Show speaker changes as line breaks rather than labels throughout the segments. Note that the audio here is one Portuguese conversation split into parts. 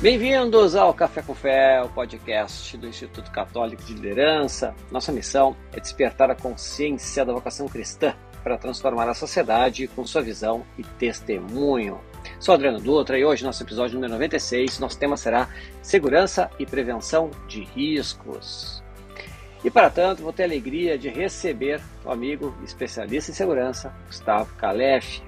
Bem-vindos ao Café com Fé, o podcast do Instituto Católico de Liderança. Nossa missão é despertar a consciência da vocação cristã para transformar a sociedade com sua visão e testemunho. Sou Adriano Dutra e hoje, nosso episódio número 96, nosso tema será Segurança e Prevenção de Riscos. E para tanto, vou ter a alegria de receber o amigo especialista em segurança, Gustavo Calef.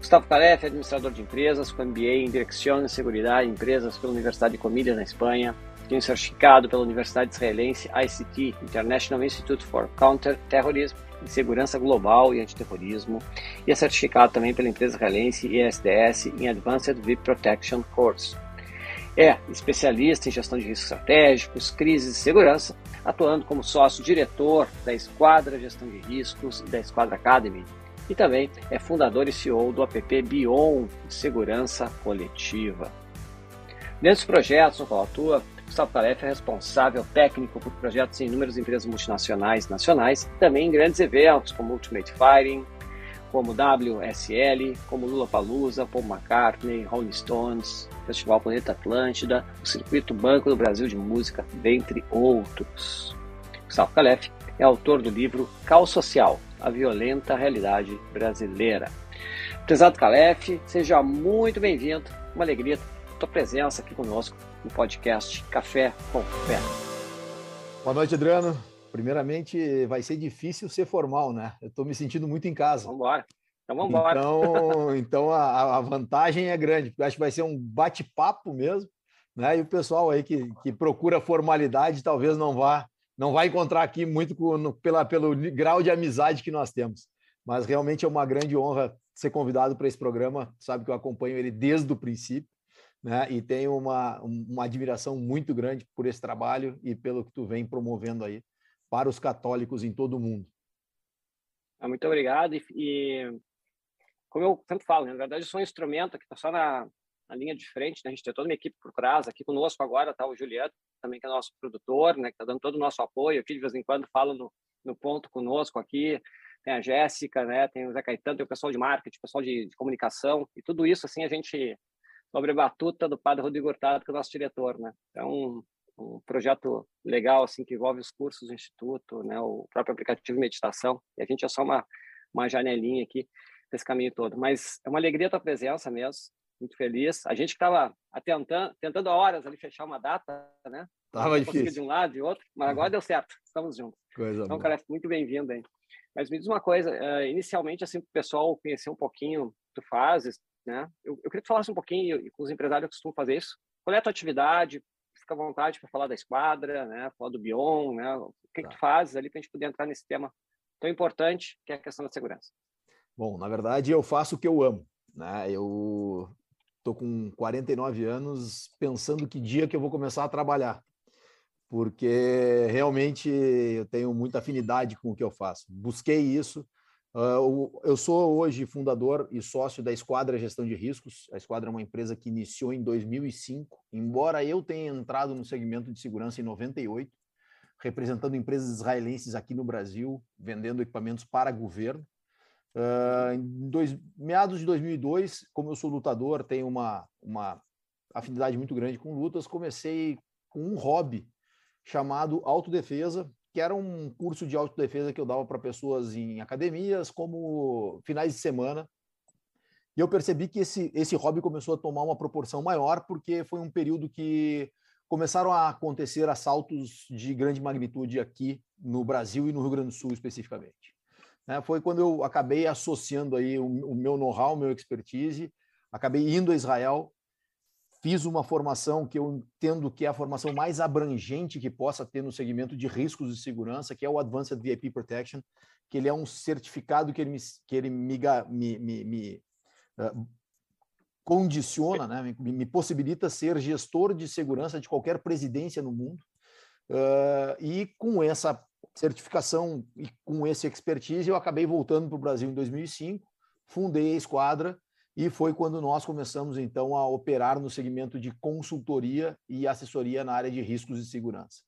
Gustavo Calef administrador de empresas com MBA em Direção e Seguridade em Empresas pela Universidade de Comilhas, na Espanha. Um certificado pela Universidade Israelense ICT, International Institute for Counter-Terrorism, em Segurança Global e Antiterrorismo, e é certificado também pela empresa israelense ISDS em Advanced VIP Protection Course. É especialista em gestão de riscos estratégicos, crises e segurança, atuando como sócio-diretor da Esquadra Gestão de Riscos e da Esquadra Academy, e também é fundador e CEO do app Bion Segurança Coletiva. Dos projetos no qual atua, Gustavo Calef é responsável técnico por projetos em inúmeras empresas multinacionais e nacionais, também em grandes eventos como Ultimate Fighting, como WSL, como Lula Palusa, Paul McCartney, Rolling Stones, Festival Planeta Atlântida, o Circuito Banco do Brasil de Música, dentre outros. Gustavo Calef é autor do livro Caos Social, a violenta realidade brasileira. Prezado Calef, seja muito bem-vindo, uma alegria tua presença aqui conosco no podcast Café com Fé.
Boa noite, Adriano. Primeiramente, vai ser difícil ser formal, né? Eu estou me sentindo muito em casa.
Vamos embora. Então, vamos embora.
Então, então a, a, vantagem é grande, porque acho que vai ser um bate-papo mesmo, né? E o pessoal aí que, que procura formalidade talvez não vá não vai encontrar aqui muito no, pela, pelo grau de amizade que nós temos. Mas realmente é uma grande honra ser convidado para esse programa. Sabe que eu acompanho ele desde o princípio né? E tenho uma, uma admiração muito grande por esse trabalho e pelo que tu vem promovendo aí para os católicos em todo o mundo.
Ah, muito obrigado. E, e, como eu sempre falo, né, na verdade, eu sou um instrumento que está só na, na, linha de frente. Né? A gente tem toda uma equipe por trás. Aqui conosco agora está o Juliano, também que é nosso produtor, né? que está dando todo o nosso apoio. Aqui de vez em quando fala no, no ponto conosco aqui. Tem a Jéssica, né? tem o Zé Caetano, tem o pessoal de marketing, o pessoal de, de comunicação. E tudo isso, assim, a gente sobre a batuta do padre Rodrigo Hurtado, que é o nosso diretor, né? É um, projeto legal, assim, que envolve os cursos do Instituto, né? O próprio aplicativo de meditação, e a gente é só uma, uma janelinha aqui desse caminho todo. Mas é uma alegria a tua presença mesmo, muito feliz. A gente estava tentando, tentando há horas ali fechar uma data, né?
Tava difícil.
de um lado e outro, mas agora uhum. deu certo, estamos juntos.
Coisa
então,
boa.
cara, muito bem-vindo aí. Mas me diz uma coisa, uh, inicialmente, assim, para o pessoal conhecer um pouquinho tu fazes, né? Eu, eu queria que tu falasse um pouquinho, e com os empresários que costumam fazer isso, qual é a tua atividade, fica à vontade para falar da esquadra, né? falar do Bion, né? o que, tá. que tu fazes ali para a gente poder entrar nesse tema tão importante que é a questão da segurança.
Bom, na verdade, eu faço o que eu amo. Né? Eu estou com 49 anos pensando que dia que eu vou começar a trabalhar, porque realmente eu tenho muita afinidade com o que eu faço. Busquei isso, Uh, eu sou hoje fundador e sócio da Esquadra Gestão de Riscos. A Esquadra é uma empresa que iniciou em 2005, embora eu tenha entrado no segmento de segurança em 98, representando empresas israelenses aqui no Brasil, vendendo equipamentos para governo. Uh, em dois, meados de 2002, como eu sou lutador, tenho uma, uma afinidade muito grande com lutas, comecei com um hobby chamado autodefesa, que era um curso de autodefesa que eu dava para pessoas em academias, como finais de semana. E eu percebi que esse, esse hobby começou a tomar uma proporção maior, porque foi um período que começaram a acontecer assaltos de grande magnitude aqui no Brasil e no Rio Grande do Sul especificamente. Né? Foi quando eu acabei associando aí o, o meu know-how, meu expertise, acabei indo a Israel Fiz uma formação que eu entendo que é a formação mais abrangente que possa ter no segmento de riscos de segurança, que é o Advanced VIP Protection, que ele é um certificado que ele me, que ele me, me, me, me uh, condiciona, né? Me, me, possibilita ser gestor de segurança de qualquer presidência no mundo. Uh, e com essa certificação e com esse expertise, eu acabei voltando para o Brasil em 2005, fundei a Esquadra e foi quando nós começamos, então, a operar no segmento de consultoria e assessoria na área de riscos e segurança.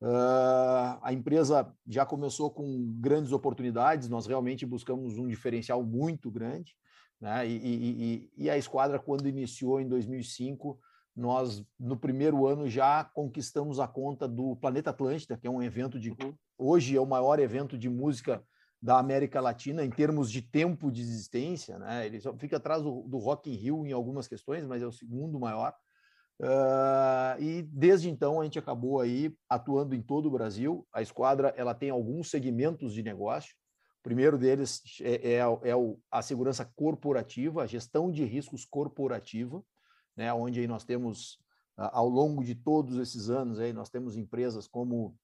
Uh, a empresa já começou com grandes oportunidades, nós realmente buscamos um diferencial muito grande, né? e, e, e, a Esquadra, quando iniciou em 2005, nós, no primeiro ano, já conquistamos a conta do Planeta Atlântida, que é um evento de. Uhum. Hoje é o maior evento de música da América Latina em termos de tempo de existência, né? Ele só fica atrás do, do Rock in Rio em algumas questões, mas é o segundo maior. Uh, e desde então a gente acabou aí atuando em todo o Brasil. A esquadra ela tem alguns segmentos de negócio. O primeiro deles é, é, é a segurança corporativa, a gestão de riscos corporativa né, onde aí nós temos, ao longo de todos esses anos, aí nós temos empresas como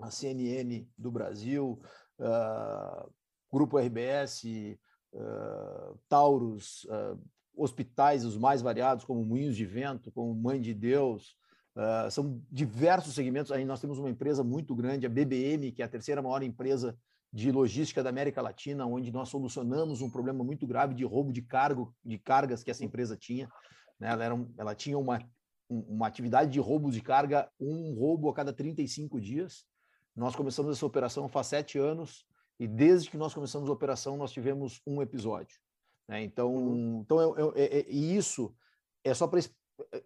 a CNN do Brasil, uh, Grupo RBS, uh, Taurus, uh, hospitais os mais variados, como Moinhos de Vento, como Mãe de Deus, uh, são diversos segmentos. Aí nós temos uma empresa muito grande, a BBM, que é a terceira maior empresa de logística da América Latina, onde nós solucionamos um problema muito grave de roubo de cargo, de cargas que essa empresa tinha. Né? Ela, era um, ela tinha uma, uma atividade de roubo de carga, um roubo a cada 35 dias. Nós começamos essa operação faz sete anos e desde que nós começamos a operação nós tivemos um episódio. Né? Então, uhum. então eu, eu, é, é, e isso é só para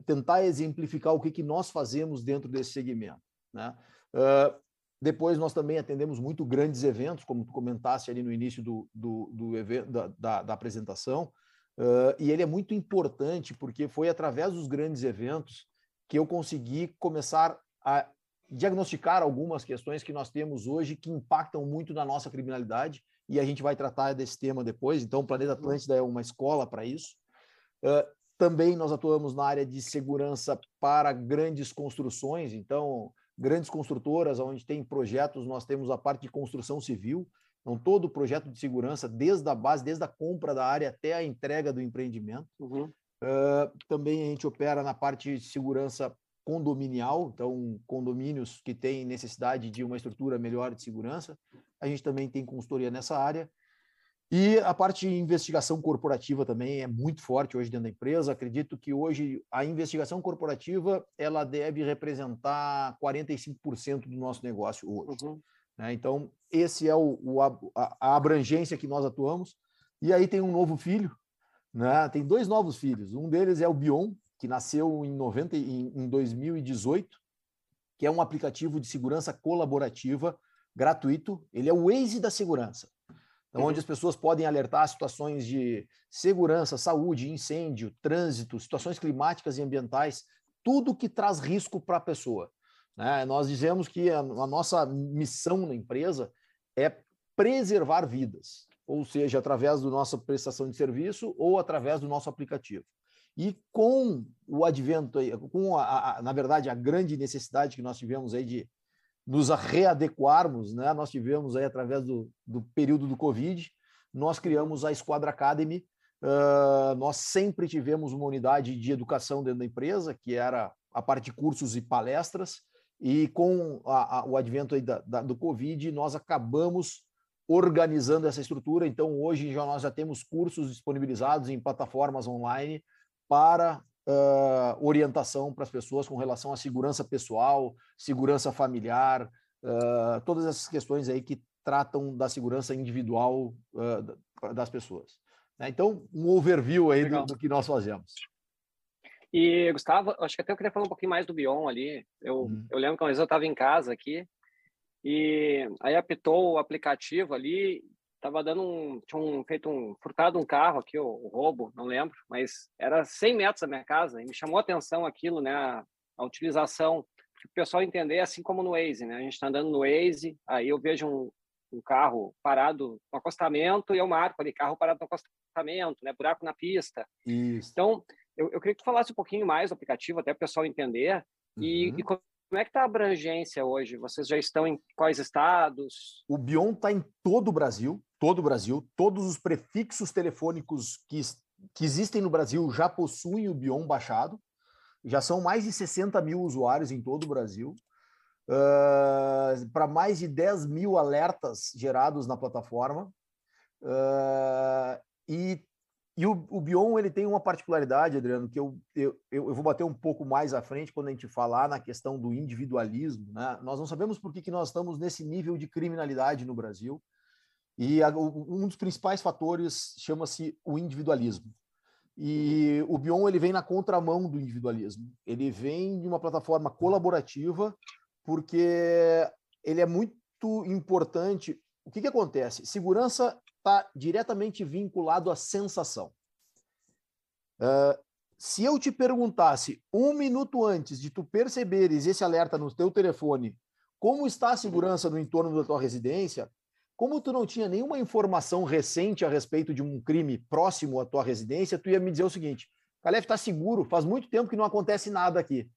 tentar exemplificar o que, que nós fazemos dentro desse segmento. Né? Uh, depois nós também atendemos muito grandes eventos, como tu comentaste ali no início do, do, do evento, da, da, da apresentação. Uh, e ele é muito importante porque foi através dos grandes eventos que eu consegui começar a diagnosticar algumas questões que nós temos hoje que impactam muito na nossa criminalidade e a gente vai tratar desse tema depois. Então, o Planeta. Atlântida é uma escola para isso. Uh, também nós atuamos na área de segurança para grandes construções, então, grandes construtoras, onde tem projetos, nós temos a parte de construção civil, então, todo o projeto de segurança, desde a base, desde a compra da área até a entrega do empreendimento. Uhum. Uh, também a gente opera na parte de segurança condominial, então condomínios que têm necessidade de uma estrutura melhor de segurança. A gente também tem consultoria nessa área. E a parte de investigação corporativa também é muito forte hoje dentro da empresa. Acredito que hoje a investigação corporativa ela deve representar 45% do nosso negócio hoje. Uhum. Né? Então, esse é o, o a, a, abrangência que nós atuamos. E aí tem um novo filho, né? tem dois novos filhos. Um deles é o Bion, que nasceu em, 90, em, em 2018, que é um aplicativo de segurança colaborativa gratuito. Ele é o Waze da segurança. Então, onde uhum. as pessoas podem alertar situações de segurança, saúde, incêndio, trânsito, situações climáticas e ambientais, tudo que traz risco para a pessoa. Né? Nós dizemos que a, a nossa missão na empresa é preservar vidas, ou seja, através da nossa prestação de serviço ou através do nosso aplicativo. E com o advento, com a, a, na verdade a grande necessidade que nós tivemos aí de nos readequarmos, né? Nós tivemos aí através do, do período do Covid, nós criamos a Esquadra Academy. Uh, nós sempre tivemos uma unidade de educação dentro da empresa, que era a parte de cursos e palestras. E com a, a, o advento da, da, do Covid, nós acabamos organizando essa estrutura. Então, hoje já nós já temos cursos disponibilizados em plataformas online para uh, orientação para as pessoas com relação à segurança pessoal, segurança familiar, uh, todas essas questões aí que tratam da segurança individual uh, das pessoas. Né? Então, um overview aí do, do que nós fazemos.
E, Gustavo, acho que até eu queria falar um pouquinho mais do Bion ali. Eu, uhum. eu lembro que uma vez eu estava em casa aqui e aí apitou o aplicativo ali, tava dando um, tinha um, feito um, furtado um carro aqui, o, o, roubo, não lembro, mas era 100 metros da minha casa e me chamou a atenção aquilo, né, a, a utilização, o pessoal entender, assim como no Waze, né, a gente está andando no Waze, aí eu vejo um, um carro parado no acostamento e eu marco ali, carro parado no acostamento, né, buraco na pista. Isso. Então, eu, eu queria que tu falasse um pouquinho mais do aplicativo, até para o pessoal entender. Uhum. E, e, como é que está a abrangência hoje? Vocês já estão em quais estados?
O Bion está em todo o Brasil, todo o Brasil. Todos os prefixos telefônicos que, que existem no Brasil já possuem o Bion baixado. Já são mais de 60 mil usuários em todo o Brasil. Uh, para mais de 10 mil alertas gerados na plataforma. Uh, e e o, o Bion ele tem uma particularidade, Adriano, que eu, eu, eu vou bater um pouco mais à frente quando a gente falar na questão do individualismo. Né? Nós não sabemos por que, que nós estamos nesse nível de criminalidade no Brasil. E a, um dos principais fatores chama-se o individualismo. E o Bion ele vem na contramão do individualismo. Ele vem de uma plataforma colaborativa porque ele é muito importante. O que, que acontece? Segurança está diretamente vinculado à sensação. Uh, se eu te perguntasse um minuto antes de tu perceberes esse alerta no teu telefone, como está a segurança no entorno da tua residência, como tu não tinha nenhuma informação recente a respeito de um crime próximo à tua residência, tu ia me dizer o seguinte: Calef, está seguro, faz muito tempo que não acontece nada aqui. Uhum.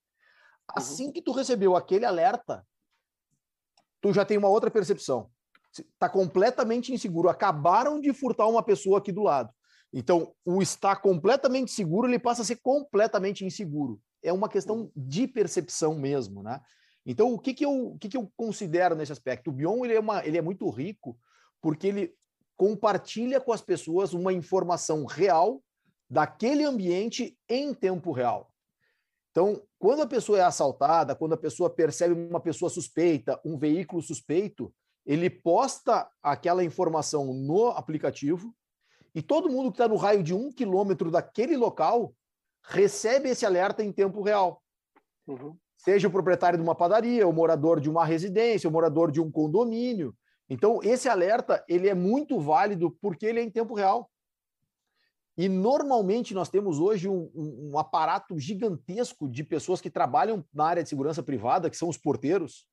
Assim que tu recebeu aquele alerta, tu já tem uma outra percepção. Está completamente inseguro. Acabaram de furtar uma pessoa aqui do lado. Então, o estar completamente seguro, ele passa a ser completamente inseguro. É uma questão de percepção mesmo, né? Então, o que, que, eu, o que, que eu considero nesse aspecto? O Bion ele é, uma, ele é muito rico porque ele compartilha com as pessoas uma informação real daquele ambiente em tempo real. Então, quando a pessoa é assaltada, quando a pessoa percebe uma pessoa suspeita, um veículo suspeito, ele posta aquela informação no aplicativo e todo mundo que está no raio de um quilômetro daquele local recebe esse alerta em tempo real. Uhum. Seja o proprietário de uma padaria, o morador de uma residência, o morador de um condomínio. Então, esse alerta ele é muito válido porque ele é em tempo real. E normalmente nós temos hoje um, um, um aparato gigantesco de pessoas que trabalham na área de segurança privada, que são os porteiros.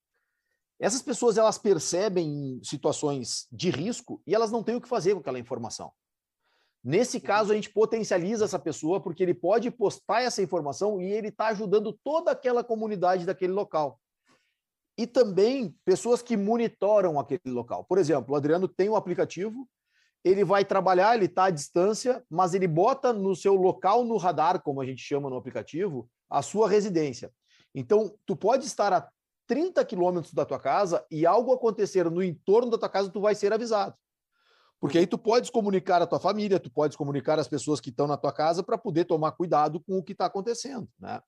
Essas pessoas elas percebem situações de risco e elas não têm o que fazer com aquela informação. Nesse uhum. caso, a gente potencializa essa pessoa porque ele pode postar essa informação e ele está ajudando toda aquela comunidade daquele local. E também pessoas que monitoram aquele local. Por exemplo, o Adriano tem um aplicativo, ele vai trabalhar, ele está à distância, mas ele bota no seu local no radar, como a gente chama no aplicativo, a sua residência. Então, tu pode estar 30 quilômetros da tua casa e algo acontecer no entorno da tua casa, tu vai ser avisado. Porque aí tu podes comunicar a tua família, tu podes comunicar as pessoas que estão na tua casa para poder tomar cuidado com o que está acontecendo, né?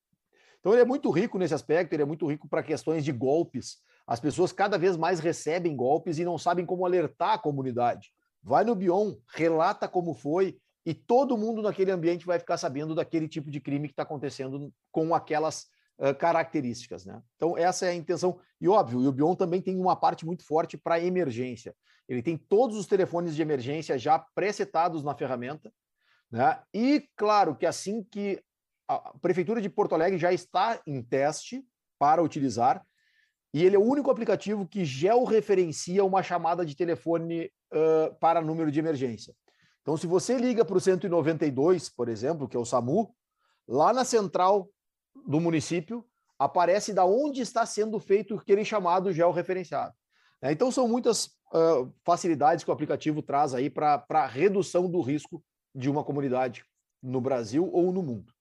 Então ele é muito rico nesse aspecto, ele é muito rico para questões de golpes. As pessoas cada vez mais recebem golpes e não sabem como alertar a comunidade. Vai no Bion, relata como foi e todo mundo naquele ambiente vai ficar sabendo daquele tipo de crime que está acontecendo com aquelas características, né? Então essa é a intenção. E óbvio, o Bion também tem uma parte muito forte para emergência. Ele tem todos os telefones de emergência já presetados na ferramenta. Né? E claro que assim que a Prefeitura de Porto Alegre já está em teste para utilizar, e ele é o único aplicativo que georreferencia uma chamada de telefone uh, para número de emergência. Então, se você liga para o 192, por exemplo, que é o SAMU, lá na central do município, aparece da onde está sendo feito aquele chamado georreferenciado. Né? Então, são muitas uh, facilidades que o aplicativo traz aí para a redução do risco de uma comunidade no Brasil ou no mundo.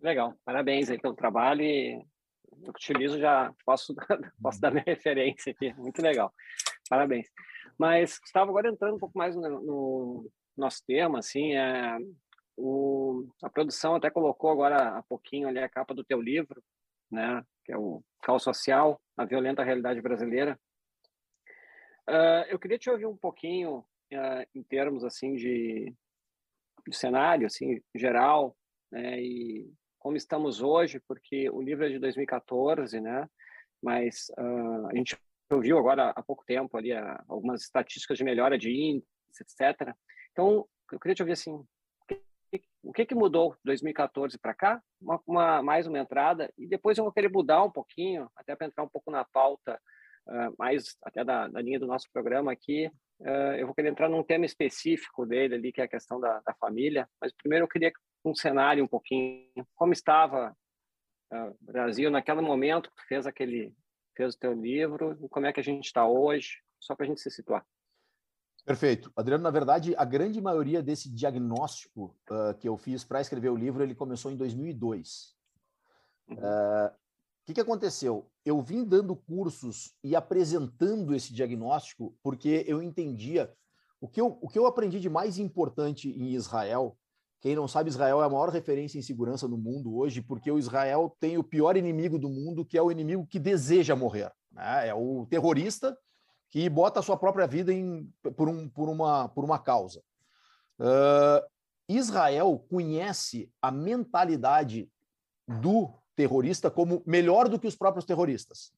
Legal, parabéns aí pelo trabalho e eu utilizo já posso, posso dar minha referência aqui, muito legal, parabéns. Mas, Gustavo, agora entrando um pouco mais no, no nosso tema, assim, é, o, a produção até colocou agora há pouquinho ali a capa do teu livro, né, que é o Caos Social, a Violenta Realidade Brasileira, Uh, eu queria te ouvir um pouquinho uh, em termos assim de, de cenário, assim geral, né, e como estamos hoje, porque o livro é de 2014, né? Mas uh, a gente ouviu agora há pouco tempo ali algumas estatísticas de melhora de índice, etc. Então, eu queria te ouvir assim, o que, que mudou de 2014 para cá? Uma, uma, mais uma entrada e depois eu vou querer mudar um pouquinho, até para entrar um pouco na pauta uh, mais até da, da, linha do nosso programa aqui, uh, eu vou querer entrar num tema específico dele ali, que é a questão da, da família, mas primeiro eu queria um cenário um pouquinho, como estava uh, o Brasil naquele momento que tu fez aquele, fez o teu livro, como é que a gente está hoje, só para a gente se situar.
Perfeito. Adriano, na verdade, a grande maioria desse diagnóstico uh, que eu fiz para escrever o livro, ele começou em 2002. Uhum. Uh, o que, que aconteceu? Eu vim dando cursos e apresentando esse diagnóstico porque eu entendia o que eu, o que eu aprendi de mais importante em Israel. Quem não sabe, Israel é a maior referência em segurança no mundo hoje, porque o Israel tem o pior inimigo do mundo, que é o inimigo que deseja morrer. Né? É o terrorista que bota a sua própria vida em, por, um, por, uma, por uma causa. Uh, Israel conhece a mentalidade do terrorista como melhor do que os próprios terroristas.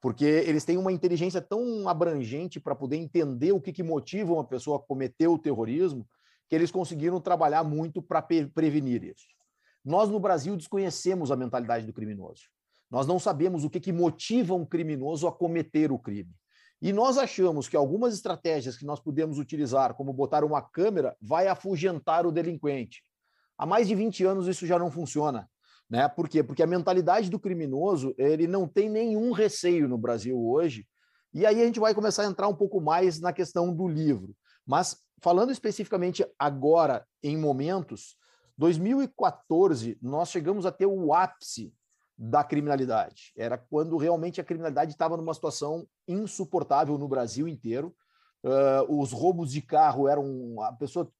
Porque eles têm uma inteligência tão abrangente para poder entender o que, que motiva uma pessoa a cometer o terrorismo, que eles conseguiram trabalhar muito para prevenir isso. Nós, no Brasil, desconhecemos a mentalidade do criminoso. Nós não sabemos o que, que motiva um criminoso a cometer o crime. E nós achamos que algumas estratégias que nós podemos utilizar, como botar uma câmera, vai afugentar o delinquente. Há mais de 20 anos isso já não funciona. Né? Por quê? Porque a mentalidade do criminoso ele não tem nenhum receio no Brasil hoje. E aí a gente vai começar a entrar um pouco mais na questão do livro. Mas falando especificamente agora, em momentos, 2014 nós chegamos a ter o ápice da criminalidade. Era quando realmente a criminalidade estava numa situação insuportável no Brasil inteiro. Uh, os roubos de carro eram. A pessoa,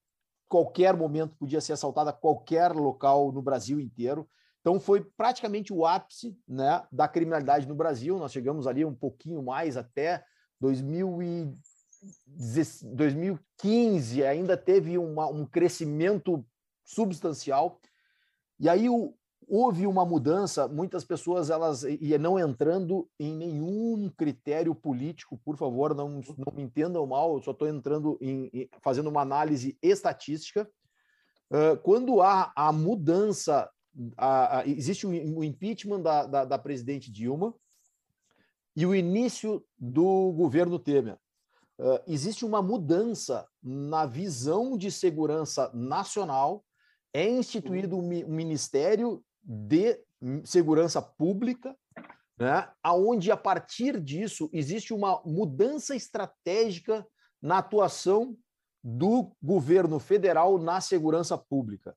qualquer momento, podia ser assaltada a qualquer local no Brasil inteiro. Então, foi praticamente o ápice né, da criminalidade no Brasil. Nós chegamos ali um pouquinho mais até 2015, ainda teve uma, um crescimento substancial. E aí o, houve uma mudança, muitas pessoas elas e não entrando em nenhum critério político, por favor, não, não me entendam mal, eu só estou entrando em, em, fazendo uma análise estatística. Uh, quando há a mudança, a, a, existe o um, um impeachment da, da, da, presidente Dilma e o início do governo Temer. Uh, existe uma mudança na visão de segurança nacional é instituído um ministério de segurança pública, né, aonde a partir disso existe uma mudança estratégica na atuação do governo federal na segurança pública.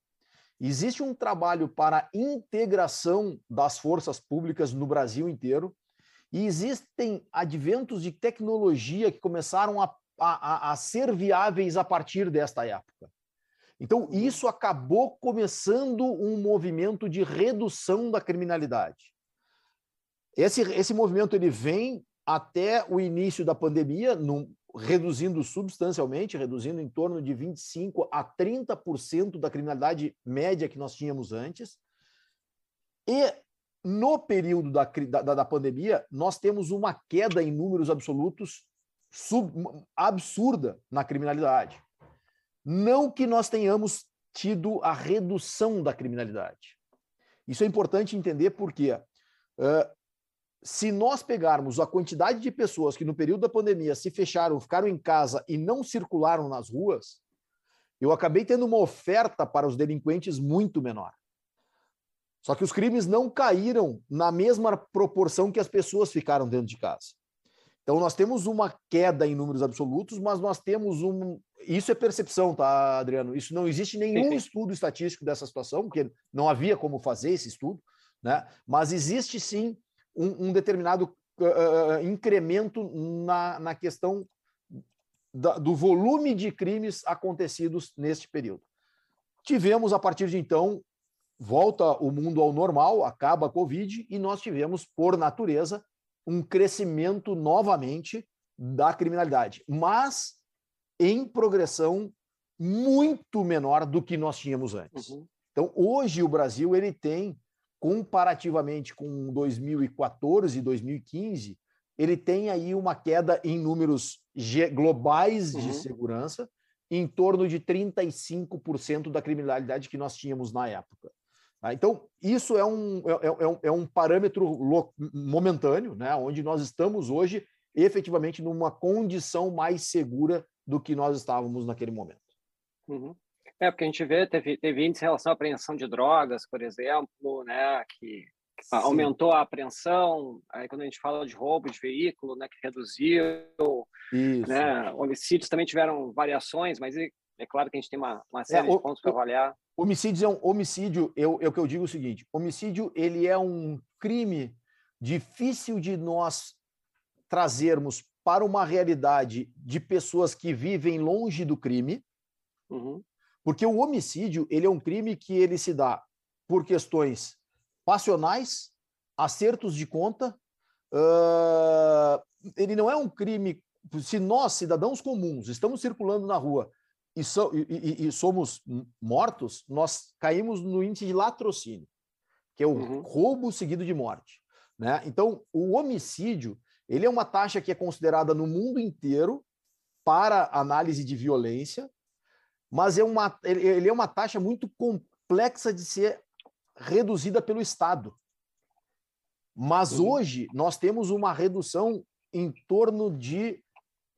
Existe um trabalho para integração das forças públicas no Brasil inteiro e existem adventos de tecnologia que começaram a, a, a ser viáveis a partir desta época. Então, isso acabou começando um movimento de redução da criminalidade. Esse, esse movimento ele vem até o início da pandemia, num, reduzindo substancialmente, reduzindo em torno de 25% a 30% da criminalidade média que nós tínhamos antes. E no período da, da, da pandemia, nós temos uma queda em números absolutos sub, absurda na criminalidade. Não que nós tenhamos tido a redução da criminalidade. Isso é importante entender porque uh, se nós pegarmos a quantidade de pessoas que no período da pandemia se fecharam, ficaram em casa e não circularam nas ruas, eu acabei tendo uma oferta para os delinquentes muito menor. Só que os crimes não caíram na mesma proporção que as pessoas ficaram dentro de casa. Então, nós temos uma queda em números absolutos, mas nós temos um. Isso é percepção, tá, Adriano? Isso não existe nenhum estudo estatístico dessa situação, porque não havia como fazer esse estudo, né? mas existe sim um, um determinado uh, incremento na, na questão da, do volume de crimes acontecidos neste período. Tivemos, a partir de então, volta o mundo ao normal, acaba a Covid, e nós tivemos, por natureza, um crescimento novamente da criminalidade, mas em progressão muito menor do que nós tínhamos antes. Uhum. Então, hoje o Brasil ele tem, comparativamente com 2014 e 2015, ele tem aí uma queda em números globais uhum. de segurança em torno de 35% da criminalidade que nós tínhamos na época. Tá? Então, isso é um, é, é, é, um, é um parâmetro momentâneo, né, onde nós estamos hoje efetivamente numa condição mais segura do que nós estávamos naquele momento.
Uhum. É, porque a gente vê, teve, teve índice em relação à apreensão de drogas, por exemplo, né, que, aumentou a apreensão, aí quando a gente fala de roubo de veículo, né, que reduziu, Isso. né, homicídios também tiveram variações, mas é, é claro que a gente tem uma, uma série é, de pontos para avaliar.
Homicídio é um homicídio, eu, eu que eu digo o seguinte: homicídio ele é um crime difícil de nós trazermos para uma realidade de pessoas que vivem longe do crime, uhum. porque o homicídio ele é um crime que ele se dá por questões passionais, acertos de conta. Uh, ele não é um crime. Se nós, cidadãos comuns, estamos circulando na rua e, so, e, e, somos mortos, nós caímos no índice de latrocínio, que é o uhum. roubo seguido de morte. Né? Então, o homicídio ele é uma taxa que é considerada no mundo inteiro para análise de violência, mas é uma, ele é uma taxa muito complexa de ser reduzida pelo Estado. Mas uhum. hoje nós temos uma redução em torno de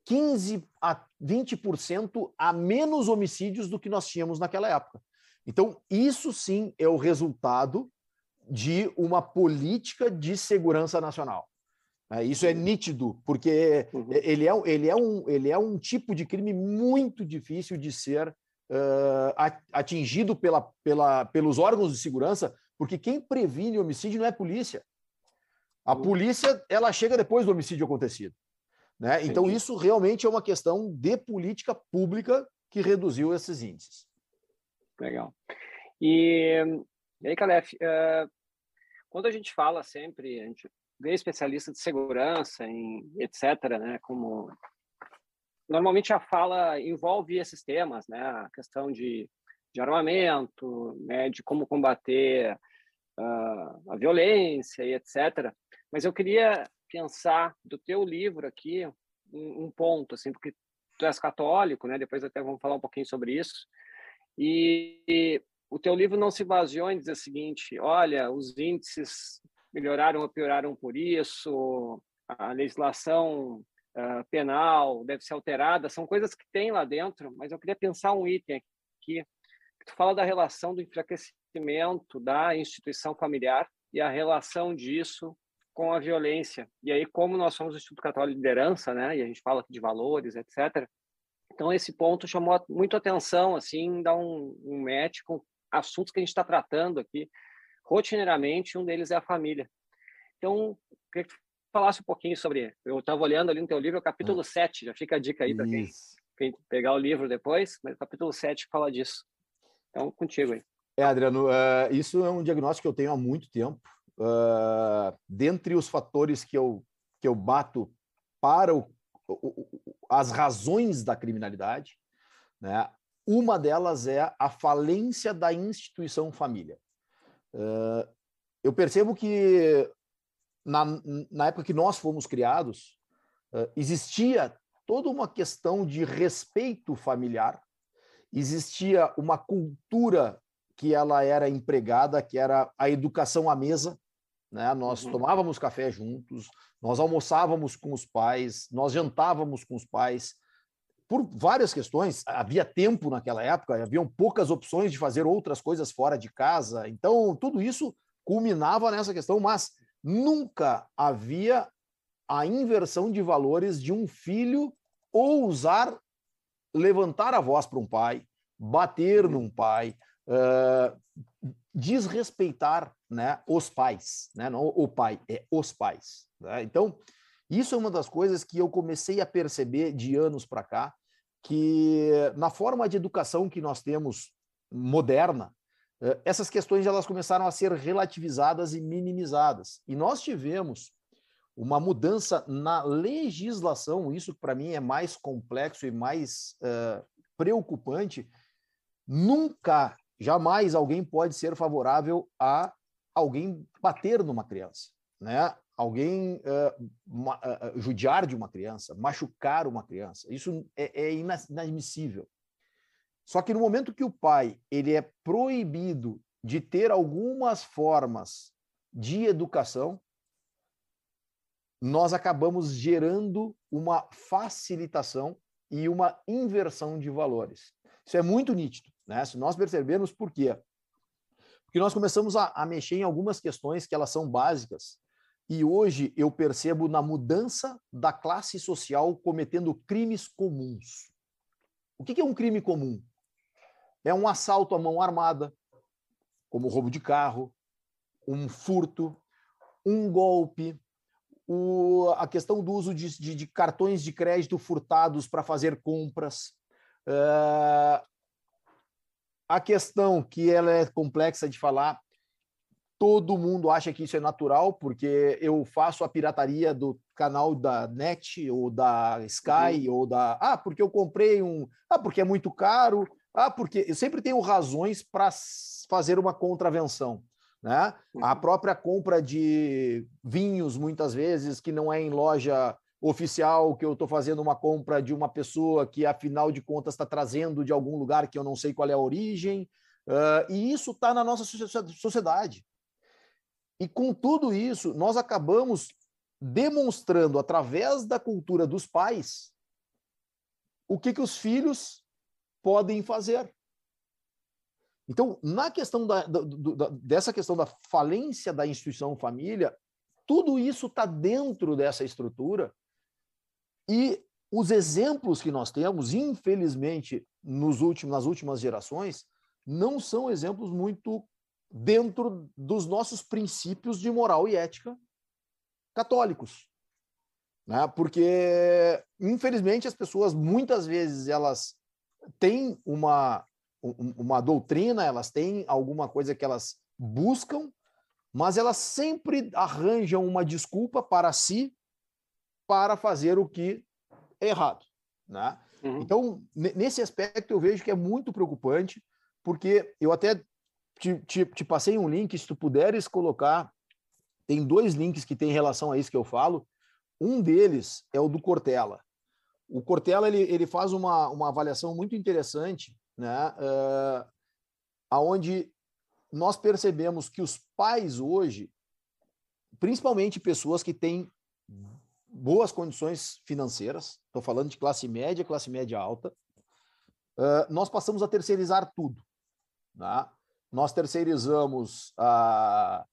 15 a 20% a menos homicídios do que nós tínhamos naquela época. Então, isso sim é o resultado de uma política de segurança nacional. É, isso é nítido, porque uhum. ele, é, ele, é um, ele é um tipo de crime muito difícil de ser uh, atingido pela, pela, pelos órgãos de segurança, porque quem previne homicídio não é a polícia. A polícia ela chega depois do homicídio acontecido. Né? Então, isso realmente é uma questão de política pública que reduziu esses índices.
Legal. E, e aí, Calef, uh, quando a gente fala sempre, a gente vê especialista de segurança, em etc., né, como normalmente a fala envolve esses temas, né, a questão de, de armamento, né, de como combater uh, a violência e etc. Mas eu queria pensar do teu livro aqui um, um, ponto, assim, porque tu és católico, né? Depois até vamos falar um pouquinho sobre isso. E, e o teu livro não se baseou em dizer o seguinte: olha, os índices melhoraram ou pioraram por isso, a legislação uh, penal deve ser alterada, são coisas que tem lá dentro, mas eu queria pensar um item aqui, tu fala da relação do enfraquecimento da instituição familiar e a relação disso com a violência. E aí, como nós somos o Instituto Católico de Liderança, né, e a gente fala aqui de valores, etc., então esse ponto chamou muito atenção, assim, dar um, um match com assuntos que a gente está tratando aqui rotineiramente, um deles é a família. Então, queria que tu falasse um pouquinho sobre, eu estava olhando ali no teu livro, o capítulo ah. 7, já fica a dica aí para quem, quem, pegar o livro depois, mas o capítulo 7 fala disso. Então, contigo aí.
É, Adriano, uh, isso é um diagnóstico que eu tenho há muito tempo, uh, dentre os fatores que eu, que eu bato para o, o, as razões da criminalidade, né, uma delas é a falência da instituição família. Uh, eu percebo que na, na época que nós fomos criados, uh, existia toda uma questão de respeito familiar, existia uma cultura que ela era empregada, que era a educação à mesa, né? Nós uhum. tomávamos café juntos, nós almoçávamos com os pais, nós jantávamos com os pais. Por várias questões, havia tempo naquela época, haviam poucas opções de fazer outras coisas fora de casa. Então, tudo isso culminava nessa questão, mas nunca havia a inversão de valores de um filho ousar levantar a voz para um pai, bater num pai, uh, desrespeitar né, os pais, né? não o pai, é os pais. Né? Então, isso é uma das coisas que eu comecei a perceber de anos para cá, que na forma de educação que nós temos moderna, eh, essas questões elas começaram a ser relativizadas e minimizadas. E nós tivemos uma mudança na legislação, isso para mim é mais complexo e mais uh, preocupante. Nunca Jamais alguém pode ser favorável a alguém bater numa criança, né? Alguém uh, ma, uh, judiar de uma criança, machucar uma criança. Isso é, é inadmissível. Só que no momento que o pai ele é proibido de ter algumas formas de educação, nós acabamos gerando uma facilitação e uma inversão de valores. Isso é muito nítido. Né? Se nós percebermos por quê? Porque nós começamos a, a mexer em algumas questões que elas são básicas, e hoje eu percebo na mudança da classe social cometendo crimes comuns. O que é um crime comum? É um assalto à mão armada, como roubo de carro, um furto, um golpe, o, a questão do uso de, de, de cartões de crédito furtados para fazer compras, uh, a questão que ela é complexa de falar, todo mundo acha que isso é natural, porque eu faço a pirataria do canal da NET ou da Sky uhum. ou da. Ah, porque eu comprei um. Ah, porque é muito caro. Ah, porque eu sempre tenho razões para fazer uma contravenção. Né? Uhum. A própria compra de vinhos, muitas vezes, que não é em loja oficial, que eu estou fazendo uma compra de uma pessoa que, afinal de contas, está trazendo de algum lugar que eu não sei qual é a origem. Uh, e isso está na nossa sociedade. E com tudo isso, nós acabamos demonstrando, através da cultura dos pais, o que, que os filhos podem fazer. Então, na questão da, da, da, dessa questão da falência da instituição família, tudo isso está dentro dessa estrutura e os exemplos que nós temos, infelizmente, nos últimos, nas últimas gerações, não são exemplos muito dentro dos nossos princípios de moral e ética católicos. Né? Porque, infelizmente, as pessoas, muitas vezes, elas têm uma, uma doutrina, elas têm alguma coisa que elas buscam, mas elas sempre arranjam uma desculpa para si para fazer o que é errado. Né? Uhum. Então, nesse aspecto, eu vejo que é muito preocupante, porque eu até te, te, te, passei um link, se tu puderes colocar, tem dois links que têm relação a isso que eu falo. Um deles é o do Cortella. O Cortella ele, ele faz uma, uma avaliação muito interessante, né? Uh, aonde nós percebemos que os pais hoje, principalmente pessoas que têm boas condições financeiras, estou falando de classe média, classe média alta, uh, nós passamos a terceirizar tudo. Né? Nós terceirizamos a,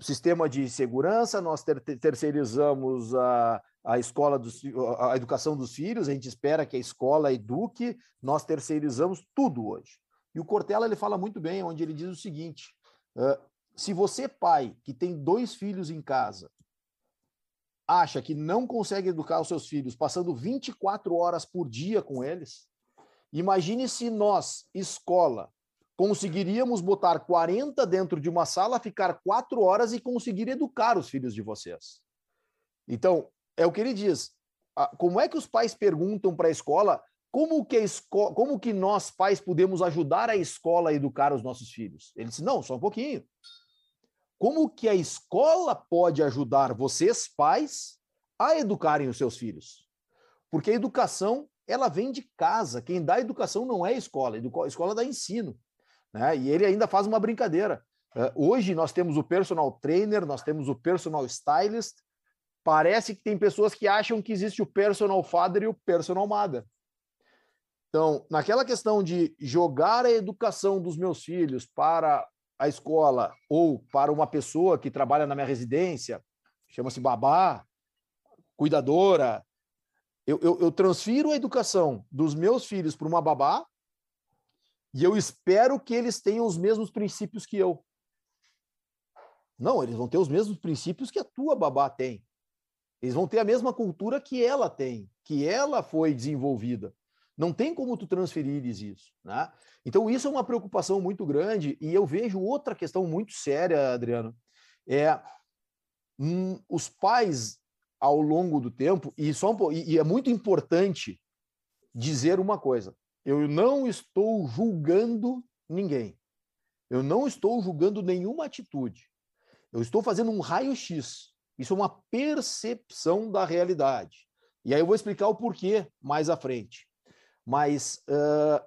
sistema de segurança, nós ter, terceirizamos a, a escola, dos, a educação dos filhos, a gente espera que a escola eduque, nós terceirizamos tudo hoje. E o Cortella ele fala muito bem, onde ele diz o seguinte: uh, se você, pai, que tem dois filhos em casa, acha que não consegue educar os seus filhos passando 24 horas por dia com eles, imagine se nós, escola, conseguiríamos botar 40 dentro de uma sala, ficar quatro horas e conseguir educar os filhos de vocês. Então, é o que ele diz. Como é que os pais perguntam para a escola como que, a como que nós, pais, podemos ajudar a escola a educar os nossos filhos? Ele disse, não, só um pouquinho. Como que a escola pode ajudar vocês, pais, a educarem os seus filhos? Porque a educação, ela vem de casa. Quem dá educação não é a escola. A escola dá ensino. Né? E ele ainda faz uma brincadeira. Uh, hoje nós temos o personal trainer, nós temos o personal stylist. Parece que tem pessoas que acham que existe o personal father e o personal mother. Então, naquela questão de jogar a educação dos meus filhos para a escola ou para uma pessoa que trabalha na minha residência, chama-se babá, cuidadora, eu, eu, eu, transfiro a educação dos meus filhos para uma babá e eu espero que eles tenham os mesmos princípios que eu. Não, eles vão ter os mesmos princípios que a tua babá tem. Eles vão ter a mesma cultura que ela tem, que ela foi desenvolvida. Não tem como tu transferires isso, né? Então isso é uma preocupação muito grande e eu vejo outra questão muito séria, Adriano, é hum, os pais ao longo do tempo e só um, e, e é muito importante dizer uma coisa: eu não estou julgando ninguém. Eu não estou julgando nenhuma atitude. Eu estou fazendo um raio-x. Isso é uma percepção da realidade. E aí eu vou explicar o porquê mais à frente. Mas uh,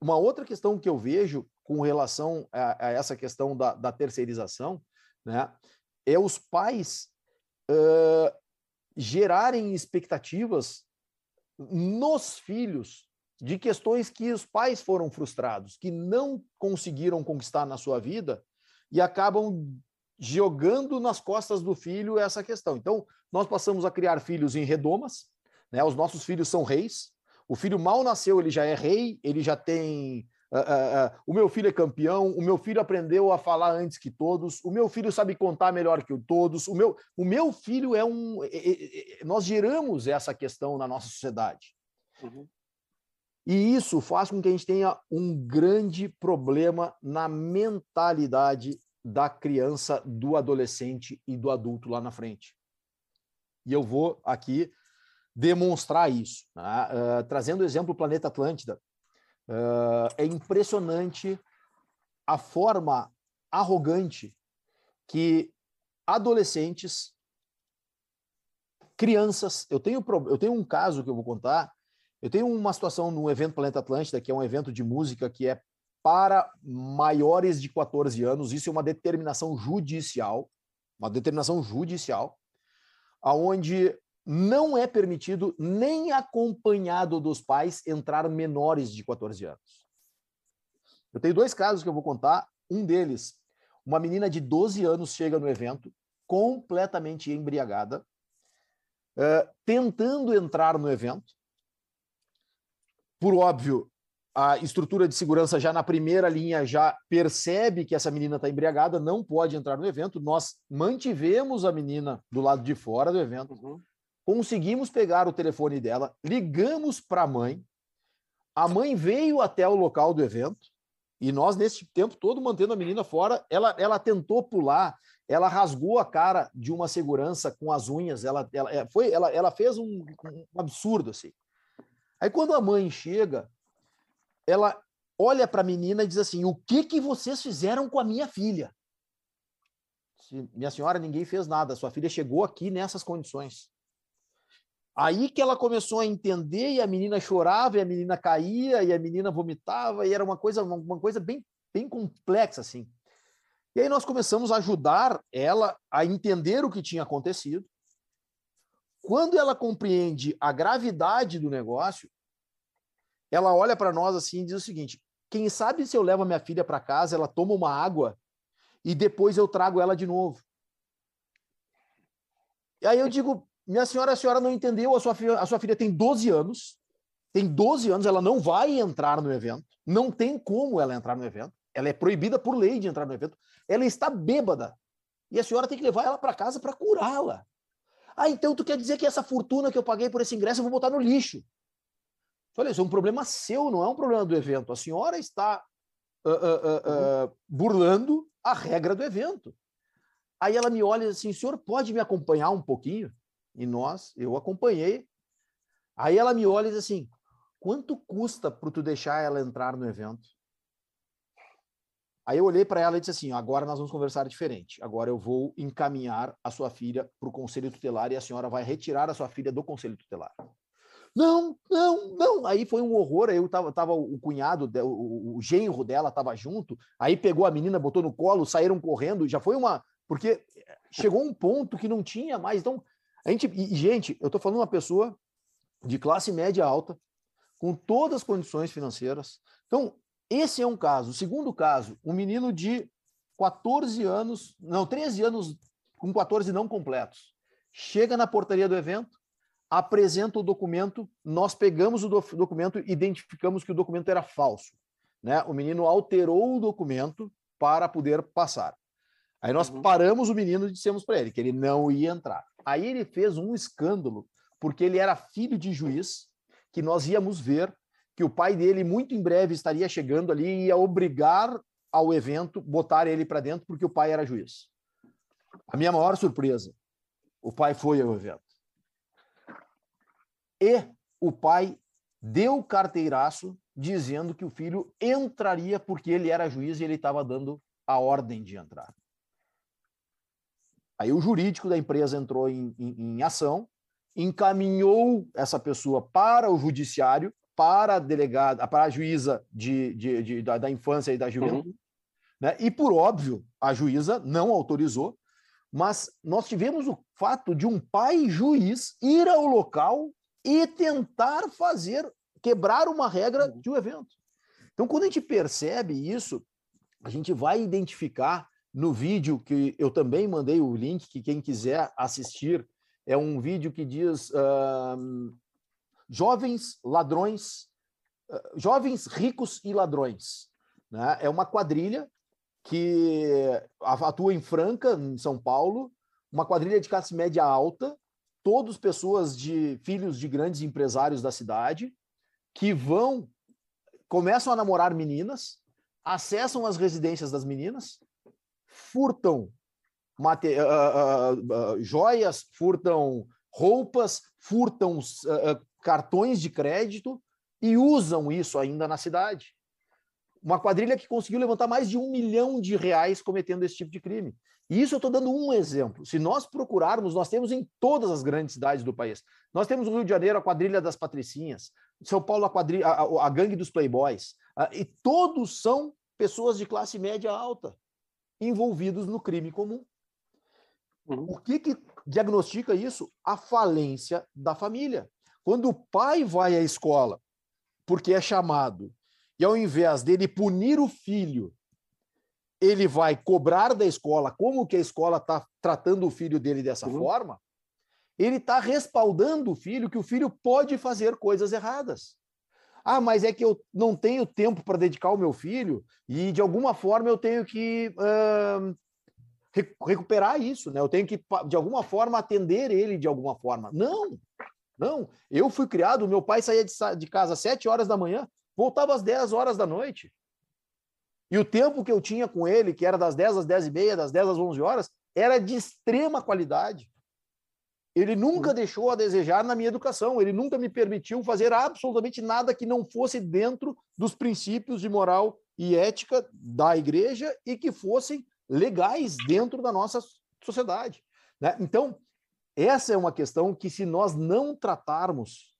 uma outra questão que eu vejo com relação a, a essa questão da, da, terceirização né, é os pais uh, gerarem expectativas nos filhos de questões que os pais foram frustrados, que não conseguiram conquistar na sua vida e acabam jogando nas costas do filho essa questão. Então, nós passamos a criar filhos em redomas, né? Os nossos filhos são reis. O filho mal nasceu, ele já é rei, ele já tem Uh, uh, uh, o meu filho é campeão, o meu filho aprendeu a falar antes que todos, o meu filho sabe contar melhor que todos, o meu, o meu filho é um. nós geramos essa questão na nossa sociedade. Uhum. E isso faz com que a gente tenha um grande problema na mentalidade da criança, do adolescente e do adulto lá na frente. E eu vou aqui demonstrar isso. Tá? Uh, trazendo o exemplo do planeta Atlântida, uh, é impressionante a forma arrogante que adolescentes, crianças, eu tenho, eu tenho um caso que eu vou contar, eu tenho uma situação no evento Planeta Atlântida, que é um evento de música que é para maiores de 14 anos, isso é uma determinação judicial, uma determinação judicial, aonde não é permitido nem acompanhado dos pais entrar menores de 14 anos. Eu tenho dois casos que eu vou contar. Um deles, uma menina de 12 anos chega no evento completamente embriagada, uh, tentando entrar no evento. Por óbvio, a estrutura de segurança já na primeira linha já percebe que essa menina está embriagada, não pode entrar no evento. Nós mantivemos a menina do lado de fora do evento, uhum. conseguimos pegar o telefone dela, ligamos para a mãe. A mãe veio até o local do evento e nós, nesse tempo todo, mantendo a menina fora. Ela, ela tentou pular, ela rasgou a cara de uma segurança com as unhas. Ela, ela, é, foi, ela, ela fez um, um absurdo assim. Aí, quando a mãe chega, ela olha para a menina e diz assim: O que, que vocês fizeram com a minha filha? Minha senhora, ninguém fez nada, sua filha chegou aqui nessas condições. Aí que ela começou a entender e a menina chorava, e a menina caía, e a menina vomitava, e era uma coisa, uma coisa bem, bem complexa assim. E aí nós começamos a ajudar ela a entender o que tinha acontecido. Quando ela compreende a gravidade do negócio, ela olha para nós assim e diz o seguinte: quem sabe se eu levo a minha filha para casa, ela toma uma água e depois eu trago ela de novo. E aí eu digo, minha senhora, a senhora não entendeu, a sua filha, a sua filha tem 12 anos, tem 12 anos, ela não vai entrar no evento, não tem como ela entrar no evento, ela é proibida por lei de entrar no evento, ela está bêbada. E a senhora tem que levar ela para casa para curá-la. Ah, então tu quer dizer que essa fortuna que eu paguei por esse ingresso eu vou botar no lixo? Olha, isso é um problema seu, não é um problema do evento. A senhora está uh, uh, uh, burlando a regra do evento. Aí ela me olha assim, senhor, pode me acompanhar um pouquinho? E nós, eu acompanhei. Aí ela me olha e diz assim, quanto custa para tu deixar ela entrar no evento? Aí eu olhei para ela e disse assim, agora nós vamos conversar diferente. Agora eu vou encaminhar a sua filha para o conselho tutelar e a senhora vai retirar a sua filha do conselho tutelar. Não, não, não. Aí foi um horror. Aí eu tava, tava o cunhado, o, o genro dela tava junto. Aí pegou a menina, botou no colo, saíram correndo. Já foi uma. Porque chegou um ponto que não tinha mais. Então, a gente. E, gente, eu tô falando uma pessoa de classe média alta, com todas as condições financeiras. Então, esse é um caso. O segundo caso, um menino de 14 anos, não, 13 anos, com 14 não completos, chega na portaria do evento, apresenta o documento, nós pegamos o do documento e identificamos que o documento era falso. Né? O menino alterou o documento para poder passar. Aí nós uhum. paramos o menino e dissemos para ele que ele não ia entrar. Aí ele fez um escândalo, porque ele era filho de juiz, que nós íamos ver que o pai dele muito em breve estaria chegando ali e ia obrigar ao evento, botar ele para dentro, porque o pai era juiz. A minha maior surpresa, o pai foi ao evento e o pai deu carteiraço dizendo que o filho entraria porque ele era juiz e ele estava dando a ordem de entrar. Aí o jurídico da empresa entrou em, em, em ação, encaminhou essa pessoa para o judiciário, para a delegada, para a juíza de, de, de da, da, infância e da juventude, uhum. né? e por óbvio, a juíza não autorizou, mas nós tivemos o fato de um pai juiz ir ao local e tentar fazer, quebrar uma regra uhum. de um evento. Então, quando a gente percebe isso, a gente vai identificar no vídeo que eu também mandei o link, que quem quiser assistir, é um vídeo que diz uh, jovens ladrões, uh, jovens ricos e ladrões. Né? É uma quadrilha que atua em Franca, em São Paulo, uma quadrilha de classe média alta, todos pessoas de filhos de grandes empresários da cidade que vão começam a namorar meninas, acessam as residências das meninas, furtam mate, uh, uh, uh, joias, furtam roupas, furtam cartões de crédito e usam isso ainda na cidade. Uma quadrilha que conseguiu levantar mais de um milhão de reais cometendo esse tipo de crime. E isso eu estou dando um exemplo. Se nós procurarmos, nós temos em todas as grandes cidades do país. Nós temos no Rio de Janeiro a quadrilha das Patricinhas, São Paulo a, quadrilha, a, a gangue dos playboys. e todos são pessoas de classe média alta envolvidos no crime comum. Uhum. O que, que diagnostica isso? A falência da família. Quando o pai vai à escola porque é chamado, e ao invés dele punir o filho, ele vai cobrar da escola como que a escola está tratando o filho dele dessa uhum. forma, ele está respaldando o filho que o filho pode fazer coisas erradas. Ah, mas é que eu não tenho tempo para dedicar ao meu filho e de alguma forma eu tenho que uh, recuperar isso, né? Eu tenho que, de alguma forma, atender ele de alguma forma. Não, não. Eu fui criado, meu pai saía de casa às 7 horas da manhã, voltava às 10 horas da noite. E o tempo que eu tinha com ele, que era das 10 às 10 e meia, das 10 às 11 horas, era de extrema qualidade. Ele nunca deixou a desejar na minha educação, ele nunca me permitiu fazer absolutamente nada que não fosse dentro dos princípios de moral e ética da igreja e que fossem legais dentro da nossa sociedade. Né? Então, essa é uma questão que, se nós não tratarmos,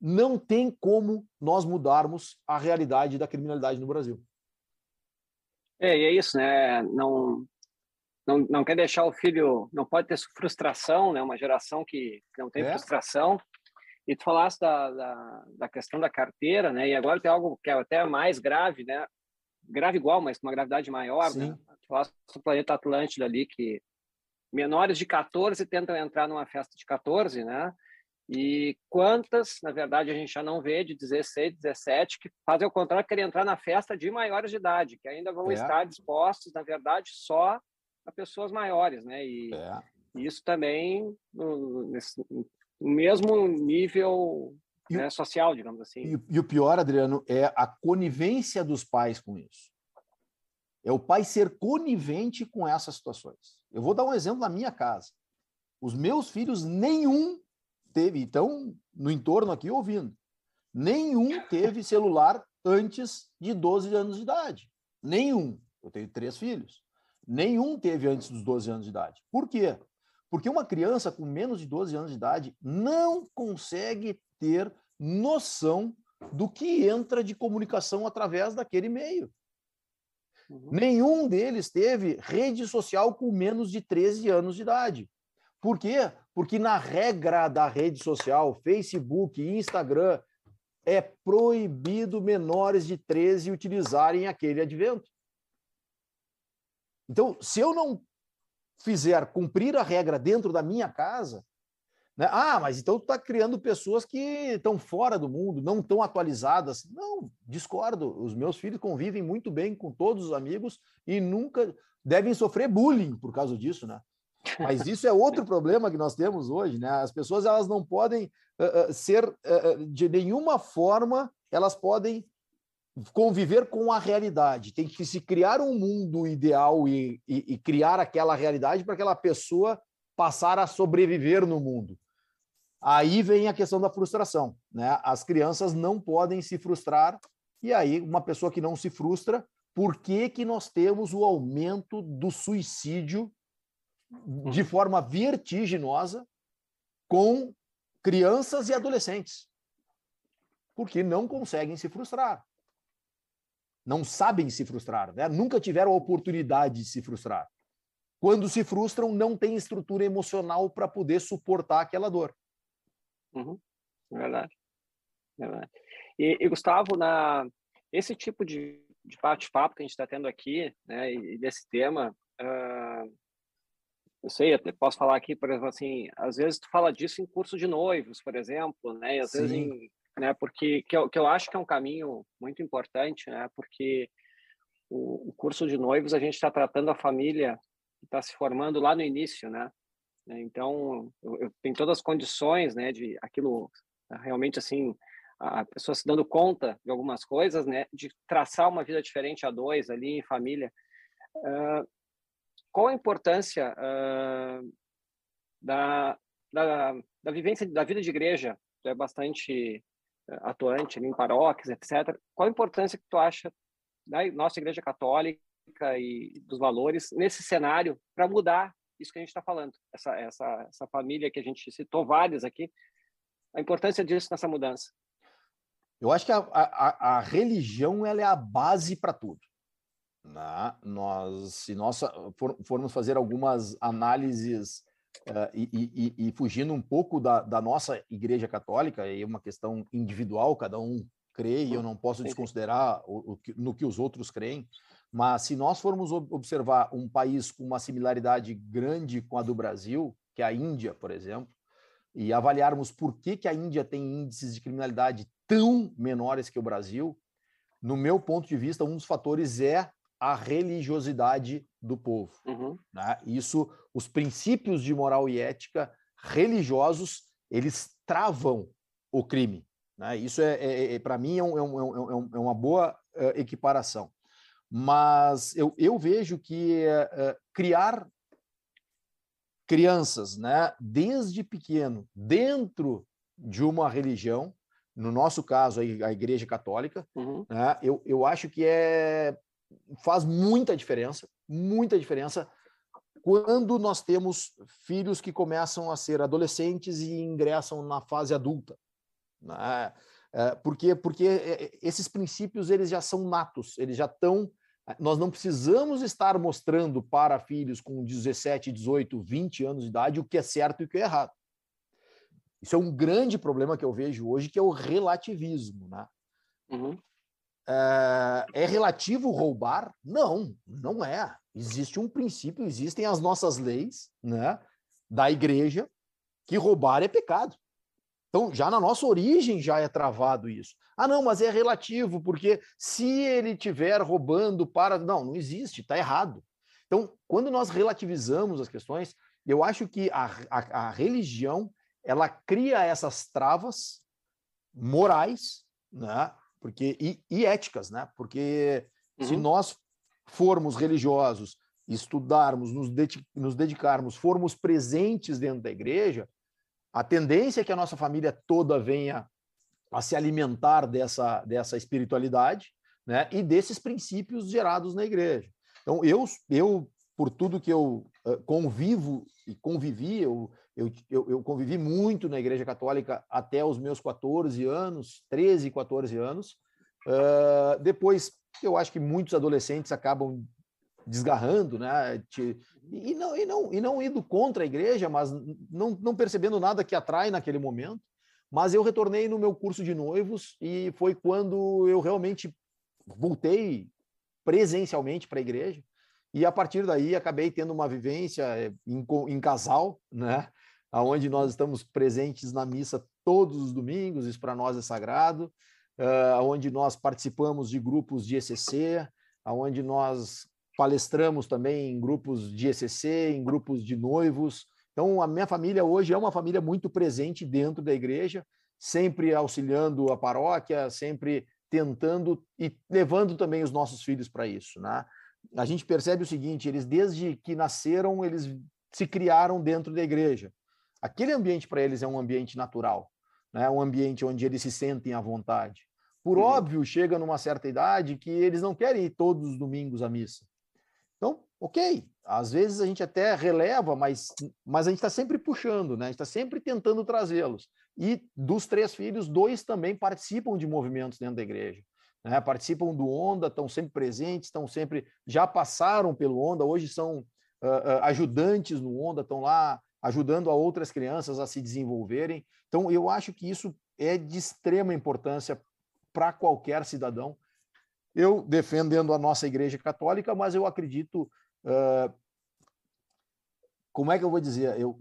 não tem como nós mudarmos a realidade da criminalidade no Brasil.
É, e é isso, né? Não, não, não quer deixar o filho, não pode ter frustração, né? Uma geração que, não tem é. frustração. E tu falaste da, da, da, questão da carteira, né? E agora tem algo que é até mais grave, né? Grave igual, mas com uma gravidade maior, né? Sim. né? Tu falaste do planeta Atlântida ali, que menores de 14 tentam entrar numa festa de 14, né? E quantas, na verdade, a gente já não vê de 16, 17 que fazem o contrário, querem entrar na festa de maiores de idade, que ainda vão é. estar dispostos, na verdade, só a pessoas maiores, né? E é. isso também no, nesse, no mesmo nível né, social, digamos assim.
E, e o pior, Adriano, é a conivência dos pais com isso. É o pai ser conivente com essas situações. Eu vou dar um exemplo na minha casa. Os meus filhos, nenhum teve, então, no entorno aqui ouvindo, nenhum teve celular antes de 12 anos de idade. Nenhum. Eu tenho três filhos. Nenhum teve antes dos 12 anos de idade. Por quê? Porque uma criança com menos de 12 anos de idade não consegue ter noção do que entra de comunicação através daquele meio. Uhum. Nenhum deles teve rede social com menos de 13 anos de idade. Por quê? Porque na regra da rede social, Facebook e Instagram, é proibido menores de 13 utilizarem aquele advento. Então, se eu não fizer cumprir a regra dentro da minha casa, né? Ah, mas então tu está criando pessoas que estão fora do mundo, não estão atualizadas. Não, discordo. Os meus filhos convivem muito bem com todos os amigos e nunca devem sofrer bullying por causa disso, né? Mas isso é outro problema que nós temos hoje, né? As pessoas elas não podem uh, uh, ser uh, de nenhuma forma, elas podem conviver com a realidade. Tem que se criar um mundo ideal e, e, e criar aquela realidade para aquela pessoa passar a sobreviver no mundo. Aí vem a questão da frustração, né? As crianças não podem se frustrar e aí uma pessoa que não se frustra, por que que nós temos o aumento do suicídio de forma vertiginosa com crianças e adolescentes? Porque não conseguem se frustrar. Não sabem se frustrar, né? Nunca tiveram a oportunidade de se frustrar. Quando se frustram, não tem estrutura emocional para poder suportar aquela dor.
Uhum. Verdade. Verdade. E, e, Gustavo, na, esse tipo de, de bate-papo que a gente está tendo aqui, né, e, desse tema, uh, eu sei, até posso falar aqui, por exemplo, assim, às vezes tu fala disso em curso de noivos, por exemplo, né, e às Sim. vezes em, né, porque que eu, que eu acho que é um caminho muito importante, né, porque o, o curso de noivos a gente está tratando a família que está se formando lá no início, né, né? Então, eu, eu tenho todas as condições, né, de aquilo realmente assim, a pessoa se dando conta de algumas coisas, né, de traçar uma vida diferente a dois ali em família. Uh, qual a importância uh, da, da, da vivência da vida de igreja? Tu é bastante atuante em paróquias, etc. Qual a importância que tu acha da nossa igreja católica e dos valores nesse cenário para mudar isso que a gente está falando, essa, essa, essa família que a gente citou várias aqui, a importância disso nessa mudança.
Eu acho que a, a, a religião ela é a base para tudo. Né? Nós, se nós for, formos fazer algumas análises uh, e, e, e, fugindo um pouco da, da nossa Igreja Católica, é uma questão individual, cada um crê e eu não posso desconsiderar o, o, no que os outros creem, mas se nós formos observar um país com uma similaridade grande com a do Brasil, que é a Índia, por exemplo, e avaliarmos por que, que a Índia tem índices de criminalidade tão menores que o Brasil, no meu ponto de vista, um dos fatores é a religiosidade do povo. Uhum. Né? Isso, os princípios de moral e ética religiosos, eles travam o crime. Né? Isso, é, é, é para mim, é, um, é, um, é, uma boa uh, equiparação mas eu, eu vejo que uh, criar crianças, né, desde pequeno, dentro de uma religião, no nosso caso a, Igreja Católica, uhum. né, eu, eu acho que é faz muita diferença, muita diferença quando nós temos filhos que começam a ser adolescentes e ingressam na fase adulta. Né? É, porque porque é, esses princípios eles já são natos, eles já estão nós não precisamos estar mostrando para filhos com 17, 18, 20 anos de idade o que é certo e o que é errado. Isso é um grande problema que eu vejo hoje, que é o relativismo. Né? Uhum. É, é relativo roubar? Não, não é. Existe um princípio, existem as nossas leis né, da igreja que roubar é pecado. Então, já na nossa origem já é travado isso. Ah, não, mas é relativo, porque se ele tiver roubando para. Não, não existe, está errado. Então, quando nós relativizamos as questões, eu acho que a, a, a religião ela cria essas travas morais, né? Porque, e, e éticas, né? Porque uhum. se nós formos religiosos, estudarmos, nos, nos dedicarmos, formos presentes dentro da igreja, a tendência é que a nossa família toda venha a se alimentar dessa, dessa espiritualidade né, e desses princípios gerados na igreja. Então, eu, eu por tudo que eu uh, convivo e convivi, eu, eu, eu, convivi muito na Igreja Católica até os meus 14 anos, 13, 14 anos. Uh, depois, eu acho que muitos adolescentes acabam desgarrando, né? E não, e não, e não indo contra a igreja, mas não, não percebendo nada que atrai naquele momento. Mas eu retornei no meu curso de noivos e foi quando eu realmente voltei presencialmente para a igreja. E a partir daí acabei tendo uma vivência eh, em, em casal, né? Onde nós estamos presentes na missa todos os domingos, isso para nós é sagrado, uh, onde nós participamos de grupos de ECC, onde nós palestramos também em grupos de ECC, em grupos de noivos. Então, a minha família hoje é uma família muito presente dentro da igreja, sempre auxiliando a paróquia, sempre tentando e levando também os nossos filhos para isso, né? A gente percebe o seguinte, eles desde que nasceram, eles se criaram dentro da igreja. Aquele ambiente para eles é um ambiente natural, né? Um ambiente onde eles se sentem à vontade. Por uhum. óbvio, chega numa certa idade que eles não querem ir todos os domingos à missa. Ok, às vezes a gente até releva, mas, mas a gente está sempre puxando, né? a gente está sempre tentando trazê-los. E dos três filhos, dois também participam de movimentos dentro da igreja. Né? Participam do Onda, estão sempre presentes, estão sempre. já passaram pelo Onda, hoje são uh, uh, ajudantes no Onda, estão lá ajudando a outras crianças a se desenvolverem. Então, eu acho que isso é de extrema importância para qualquer cidadão eu defendendo a nossa Igreja Católica, mas eu acredito. Uh, como é que eu vou dizer? Eu,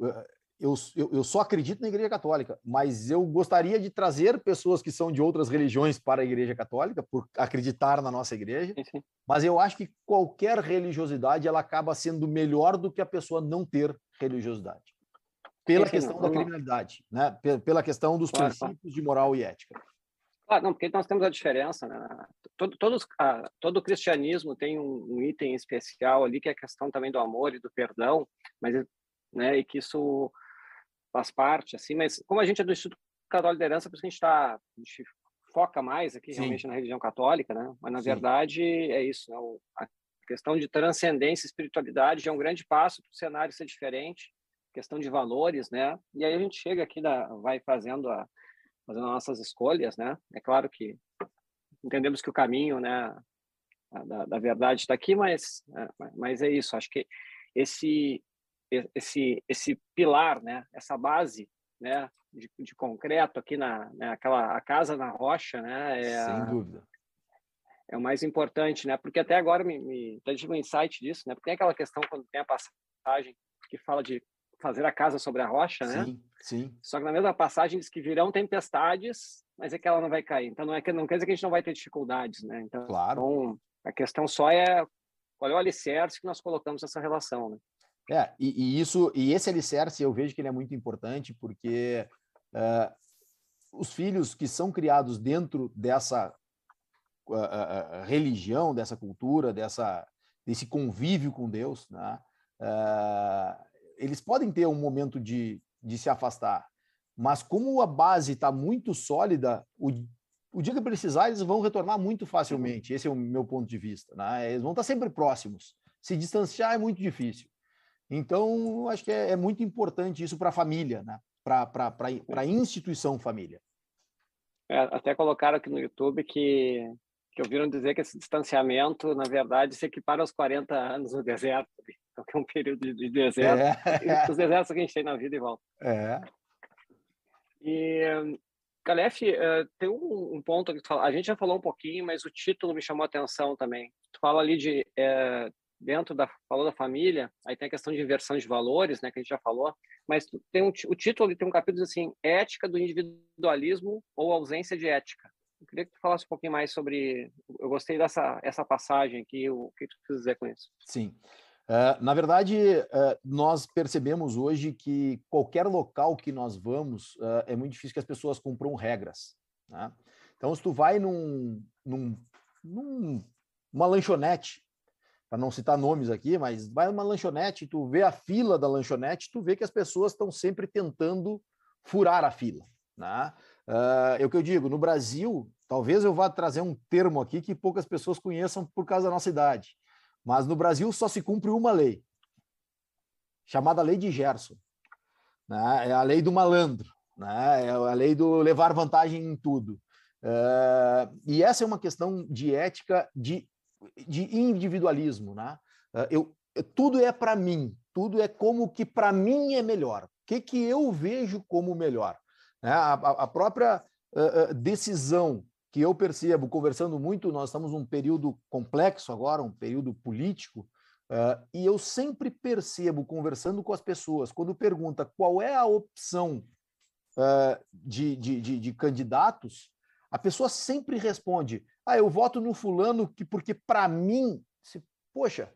eu, eu, eu só acredito na Igreja Católica, mas eu gostaria de trazer pessoas que são de outras religiões para a Igreja Católica, por acreditar na nossa Igreja. Sim. Mas eu acho que qualquer religiosidade ela acaba sendo melhor do que a pessoa não ter religiosidade. Pela sim, questão da criminalidade, né? pela questão dos claro, princípios de moral e ética.
Ah, não, porque nós temos a diferença, né? Todo, todos, ah, todo o cristianismo tem um, um, item especial ali, que é a questão também do amor e do perdão, mas, né, e que isso faz parte, assim, mas como a gente é do Instituto Católico de Liderança, por isso que a gente está, a gente foca mais aqui Sim. realmente na religião católica, né? Mas, na Sim. verdade, é isso, né? a questão de transcendência e espiritualidade é um grande passo para o cenário ser diferente, questão de valores, né? E aí a gente chega aqui, da, vai fazendo a fazendo nossas escolhas, né? É claro que entendemos que o caminho, né, da, da verdade está aqui, mas, é, mas é isso. Acho que esse esse esse pilar, né, essa base, né, de, de concreto aqui na né, aquela a casa na rocha, né,
é sem dúvida
é o mais importante, né? Porque até agora me, me tive um insight disso, né? Porque tem aquela questão quando tem a passagem que fala de fazer a casa sobre a rocha, né?
Sim, sim.
Só que na mesma passagem diz que virão tempestades, mas é que ela não vai cair. Então não é que não quer dizer que a gente não vai ter dificuldades, né? Então,
claro.
Então, a questão só é qual é o alicerce que nós colocamos nessa relação, né?
É, e, e isso e esse alicerce eu vejo que ele é muito importante porque uh, os filhos que são criados dentro dessa uh, uh, religião, dessa cultura, dessa desse convívio com Deus, né? Eles podem ter um momento de, de se afastar, mas como a base está muito sólida, o, o dia que precisar, eles vão retornar muito facilmente. Esse é o meu ponto de vista. Né? Eles vão estar sempre próximos. Se distanciar é muito difícil. Então, acho que é, é muito importante isso para a família, né? para a instituição família.
É, até colocaram aqui no YouTube que, que ouviram dizer que esse distanciamento, na verdade, se equipara aos 40 anos no deserto que é um período de deserto, é. os desertos que a gente tem na vida e volta.
É.
E, Calef, uh, tem um, ponto que tu fala, a gente já falou um pouquinho, mas o título me chamou a atenção também. Tu fala ali de, é, dentro da, falou da família, aí tem a questão de inversão de valores, né, que a gente já falou, mas tem um, o título tem um capítulo assim, ética do individualismo ou ausência de ética. Eu queria que tu falasse um pouquinho mais sobre, eu gostei dessa essa passagem aqui, o que tu precisa dizer com isso?
Sim. Uh, na verdade, uh, nós percebemos hoje que qualquer local que nós vamos, uh, é muito difícil que as pessoas cumpram regras. Né? Então, se tu vai num, num, num uma lanchonete, para não citar nomes aqui, mas vai numa lanchonete, tu vê a fila da lanchonete, tu vê que as pessoas estão sempre tentando furar a fila. Né? É o que eu digo, no Brasil, talvez eu vá trazer um termo aqui que poucas pessoas conheçam por causa da nossa idade mas no Brasil só se cumpre uma lei, chamada Lei de Gerson. Né? É a lei do malandro, né? é a lei do levar vantagem em tudo. Uh, e essa é uma questão de ética, de, de individualismo. Né? Uh, eu, tudo é para mim, tudo é como que para mim é melhor. O que, que eu vejo como melhor? Né? A, a, própria uh, decisão que eu percebo, conversando muito, nós estamos num período complexo agora, um período político, uh, e eu sempre percebo, conversando com as pessoas, quando pergunta qual é a opção uh, de, de, de, de, candidatos, a pessoa sempre responde: ah, eu voto no fulano que, porque para mim, se, poxa,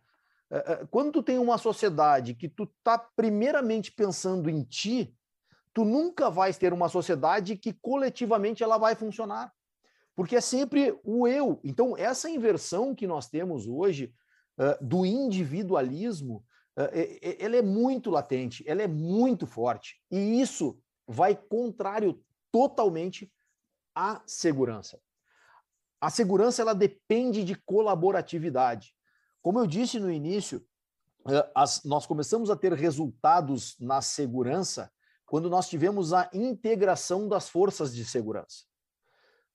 quando tu tem uma sociedade que tu está primeiramente pensando em ti, tu nunca vais ter uma sociedade que coletivamente ela vai funcionar porque é sempre o eu. Então, essa inversão que nós temos hoje uh, do individualismo, uh, ela é muito latente, ela é muito forte. E isso vai contrário totalmente à segurança. A segurança ela depende de colaboratividade. Como eu disse no início, as, nós começamos a ter resultados na segurança quando nós tivemos a integração das forças de segurança.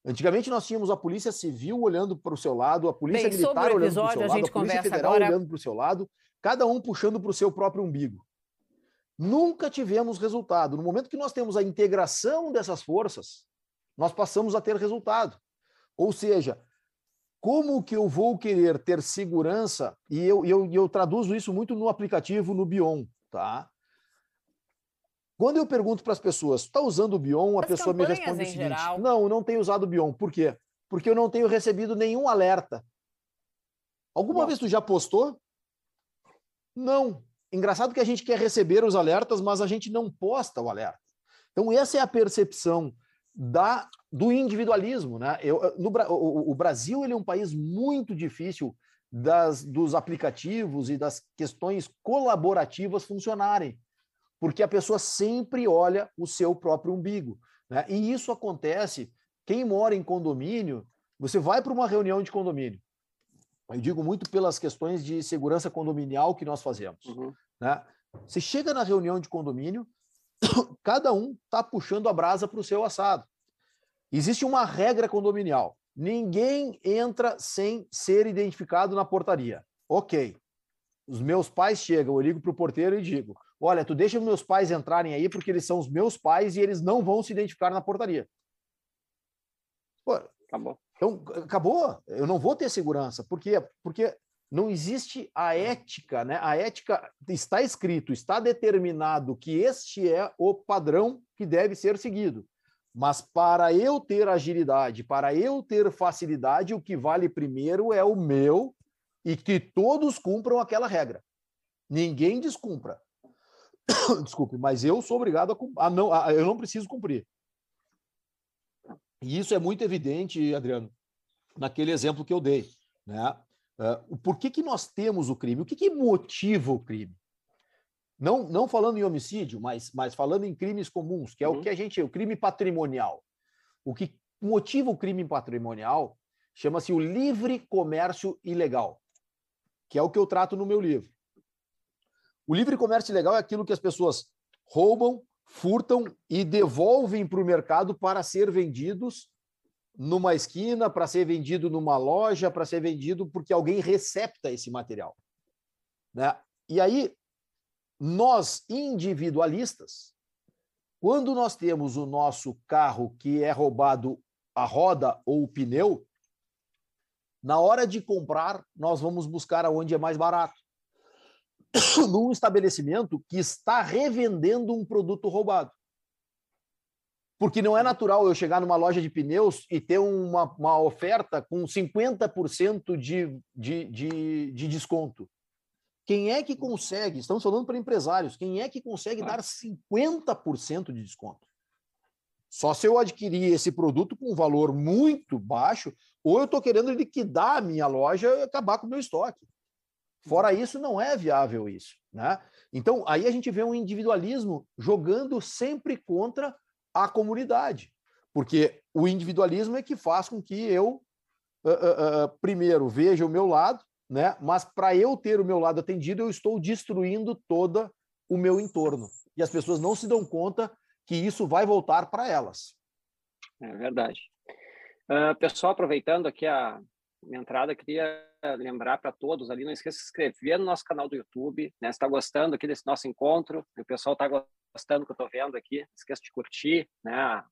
Antigamente nós tínhamos a Polícia Civil olhando para o seu lado, a Polícia Bem, Militar olhando para o seu lado, a, a Polícia Federal agora... olhando para o seu lado, cada um puxando para o seu próprio umbigo. Nunca tivemos resultado. No momento que nós temos a integração dessas forças, nós passamos a ter resultado. Ou seja, como que eu vou querer ter segurança? E eu, eu, eu traduzo isso muito no aplicativo, no Bion, tá? Quando eu pergunto para as pessoas, está usando o Bion? A as pessoa me responde o seguinte: geral... não, não tenho usado o Bion. Por quê? Porque eu não tenho recebido nenhum alerta. Alguma Bom. vez tu já postou? Não. Engraçado que a gente quer receber os alertas, mas a gente não posta o alerta. Então, essa é a percepção da do individualismo, né? Eu, no, o, o Brasil ele é um país muito difícil das, dos aplicativos e das questões colaborativas funcionarem, porque a pessoa sempre olha o seu próprio umbigo, né? E isso acontece. Quem mora em condomínio, você vai para uma reunião de condomínio. Eu digo muito pelas questões de segurança condominial que nós fazemos. Uhum. Né? Você chega na reunião de condomínio, cada um está puxando a brasa para o seu assado. Existe uma regra condominial. Ninguém entra sem ser identificado na portaria. Ok. Os meus pais chegam, eu ligo para o porteiro e digo: Olha, tu deixa meus pais entrarem aí porque eles são os meus pais e eles não vão se identificar na portaria.
Pô, acabou.
Então, acabou. Eu não vou ter segurança. Por quê? Porque não existe a ética, né? A ética está escrito, está determinado que este é o padrão que deve ser seguido. Mas para eu ter agilidade, para eu ter facilidade, o que vale primeiro é o meu e que todos cumpram aquela regra. Ninguém descumpra. Desculpe, mas eu sou obrigado a, a não, a, eu não preciso cumprir. E isso é muito evidente, Adriano, naquele exemplo que eu dei. Né? Uh, por que, que nós temos o crime? O que, que motiva o crime? Não, não falando em homicídio, mas, mas falando em crimes comuns, que é uhum. o que a gente. O crime patrimonial. O que motiva o crime patrimonial chama-se o livre comércio ilegal, que é o que eu trato no meu livro. O livre comércio ilegal é aquilo que as pessoas roubam, furtam e devolvem para o mercado para ser vendidos numa esquina, para ser vendido numa loja, para ser vendido porque alguém recepta esse material. Né? E aí, nós individualistas, quando nós temos o nosso carro que é roubado a roda ou o pneu, na hora de comprar, nós vamos buscar aonde é mais barato. Num estabelecimento que está revendendo um produto roubado. Porque não é natural eu chegar numa loja de pneus e ter uma, uma oferta com 50% de, de, de, de desconto. Quem é que consegue, estamos falando para empresários, quem é que consegue dar 50% de desconto? Só se eu adquirir esse produto com um valor muito baixo, ou eu estou querendo liquidar a minha loja e acabar com o meu estoque. Fora isso, não é viável isso. Né? Então, aí a gente vê um individualismo jogando sempre contra a comunidade. Porque o individualismo é que faz com que eu, uh, uh, uh, primeiro, veja o meu lado, né? Mas para eu ter o meu lado atendido, eu estou destruindo todo o meu entorno. E as pessoas não se dão conta que isso vai voltar para elas.
É verdade. Pessoal, aproveitando aqui a minha entrada, queria lembrar para todos ali, não esqueça de se inscrever no nosso canal do YouTube, né? Se está gostando aqui desse nosso encontro, o pessoal está gostando do que eu estou vendo aqui, não esqueça de curtir, né?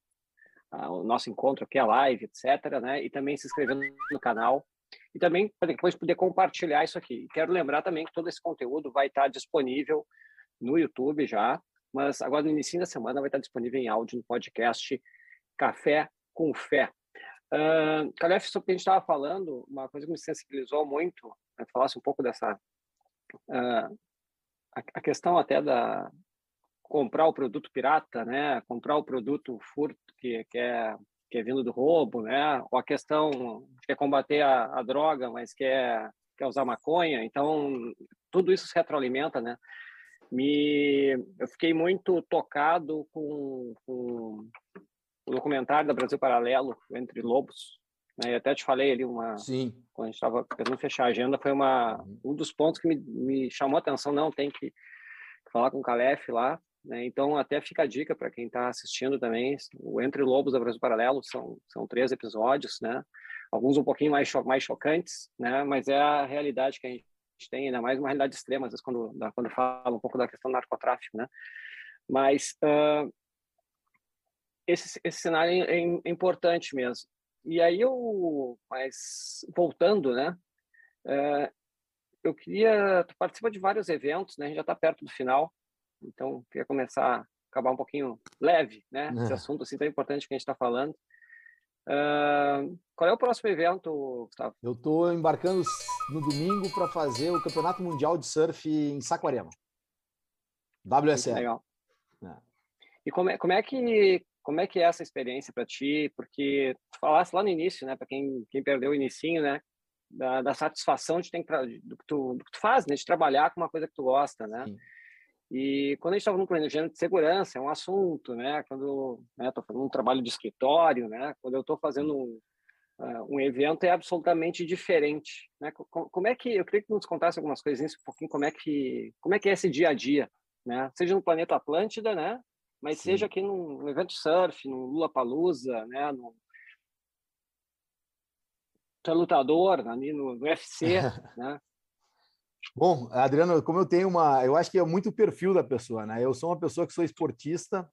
o nosso encontro aqui, a live, etc, né? E também se inscrever no canal, e também para depois poder compartilhar isso aqui. E quero lembrar também que todo esse conteúdo vai estar disponível no YouTube já, mas agora no início da semana vai estar disponível em áudio no podcast Café com Fé. Uh, Calef, sobre o que a gente estava falando, uma coisa que me sensibilizou muito, né, falasse um pouco dessa uh, a, a, questão até da comprar o produto pirata, né, comprar o produto furto que, que é que é vindo do roubo, né? Ou a questão quer combater a, a, droga, mas quer quer usar maconha. Então tudo isso se retroalimenta, né? Me eu fiquei muito tocado com, com o documentário da Brasil Paralelo entre lobos. Né? Eu até te falei ali uma
Sim.
quando a gente estava querendo fechar a agenda foi uma um dos pontos que me, me chamou a atenção. Não tem que falar com o Calef lá né? Então, até fica a dica para quem está assistindo também, o Entre Lobos da Brasil Paralelo são, são três episódios, né? alguns um pouquinho mais, cho mais chocantes, né? mas é a realidade que a gente tem, ainda mais uma realidade extrema, às vezes quando, quando fala um pouco da questão do narcotráfico. Né? Mas uh, esse, esse cenário é, é, importante mesmo. E aí eu, mas voltando, né? Uh, eu queria, tu participa de vários eventos, né? A gente já está perto do final. Então, queria começar a acabar um pouquinho leve, né? É. Esse assunto assim tão importante que a gente está falando. Uh, qual é o próximo evento, Gustavo?
Eu estou embarcando no domingo para fazer o Campeonato Mundial de Surf em Saquarema. WSL.
Legal. É. E como é, como é que como é que é essa experiência para ti? Porque tu falaste lá no início, né? Para quem, quem perdeu o inicinho, né? Da, da satisfação de ter, do, que tu, do que tu faz, né? De trabalhar com uma coisa que tu gosta, né? Sim. E quando a gente estava no planejamento de segurança, é um assunto, né? Quando né, estou fazendo um trabalho de escritório, né? Quando eu estou fazendo um, uh, um, evento, é absolutamente diferente, né? Como, como, é que eu queria que nos contasse algumas coisinhas um pouquinho como é que como é que é esse dia a dia, né? Seja no planeta Atlântida, né? Mas Sim. seja aqui num evento de surf, no Lula Palusa, né? No, é lutador ali no, no UFC, né?
Bom, Adriano, como eu tenho uma. Eu acho que é muito o perfil da pessoa, né? Eu sou uma pessoa que sou esportista.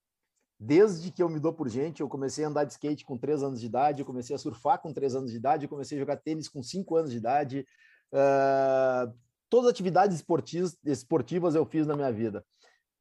Desde que eu me dou por gente, eu comecei a andar de skate com três anos de idade, eu comecei a surfar com três anos de idade, eu comecei a jogar tênis com cinco anos de idade. Uh, todas as atividades esportivas, esportivas eu fiz na minha vida.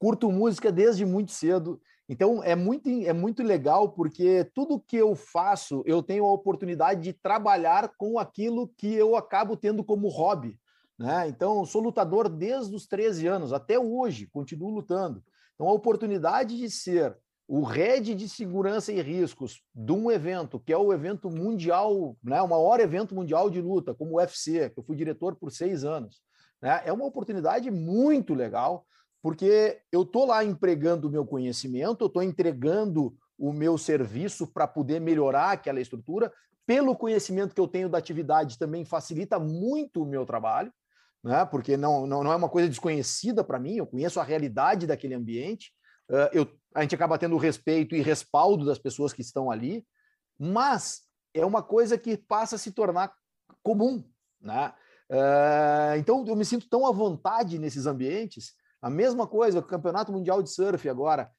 Curto música desde muito cedo. Então é muito, é muito legal porque tudo que eu faço, eu tenho a oportunidade de trabalhar com aquilo que eu acabo tendo como hobby. Né? Então, sou lutador desde os 13 anos, até hoje, continuo lutando. Então, a oportunidade de ser o head de segurança e riscos de um evento, que é o evento mundial, né, o maior evento mundial de luta, como o UFC, que eu fui diretor por seis anos, né, é uma oportunidade muito legal, porque eu estou lá empregando o meu conhecimento, eu estou entregando o meu serviço para poder melhorar aquela estrutura, pelo conhecimento que eu tenho da atividade também facilita muito o meu trabalho, né? porque não, não, não é uma coisa desconhecida para mim, eu conheço a realidade daquele ambiente, uh, eu, a gente acaba tendo respeito e respaldo das pessoas que estão ali, mas é uma coisa que passa a se tornar comum. Né? Uh, então, eu me sinto tão à vontade nesses ambientes. A mesma coisa, o Campeonato Mundial de Surf agora.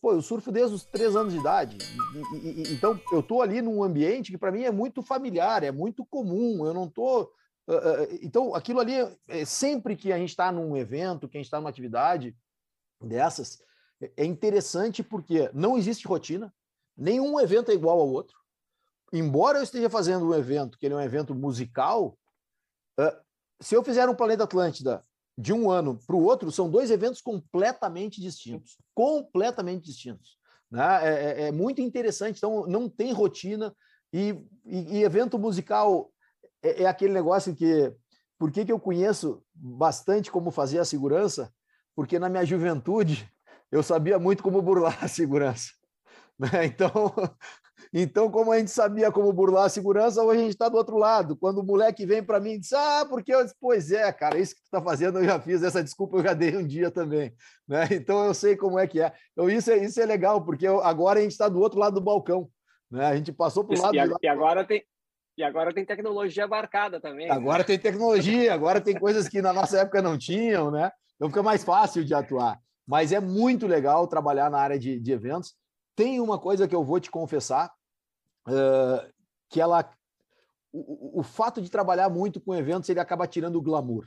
Pô, eu surfo desde os três anos de idade. E, e, então, eu estou ali num ambiente que para mim é muito familiar, é muito comum. Eu não estou então, aquilo ali, é, sempre que a gente está num evento, que a gente está numa atividade dessas, é interessante porque não existe rotina, nenhum evento é igual ao outro. Embora eu esteja fazendo um evento que ele é um evento musical, se eu fizer um Planeta Atlântida de um ano para o outro, são dois eventos completamente distintos. Completamente distintos. Né? É, é, é muito interessante. Então, não tem rotina. E, e, e evento musical é, é aquele negócio que. Por que, que eu conheço bastante como fazer a segurança? Porque na minha juventude eu sabia muito como burlar a segurança. Né? Então, então, como a gente sabia como burlar a segurança, hoje a gente está do outro lado. Quando o moleque vem para mim e diz, ah, porque eu disse, pois é, cara, isso que tu está fazendo eu já fiz, essa desculpa eu já dei um dia também. Né? Então eu sei como é que é. Então isso é, isso é legal, porque agora a gente está do outro lado do balcão. Né? A gente passou para o lado.
E, e agora tem, e agora tem tecnologia abarcada também.
Né? Agora né? tem tecnologia, agora tem coisas que na nossa época não tinham, né? Então fica mais fácil de atuar. Mas é muito legal trabalhar na área de, de eventos. Tem uma coisa que eu vou te confessar, uh, que ela, o, o, fato de trabalhar muito com eventos, ele acaba tirando o glamour.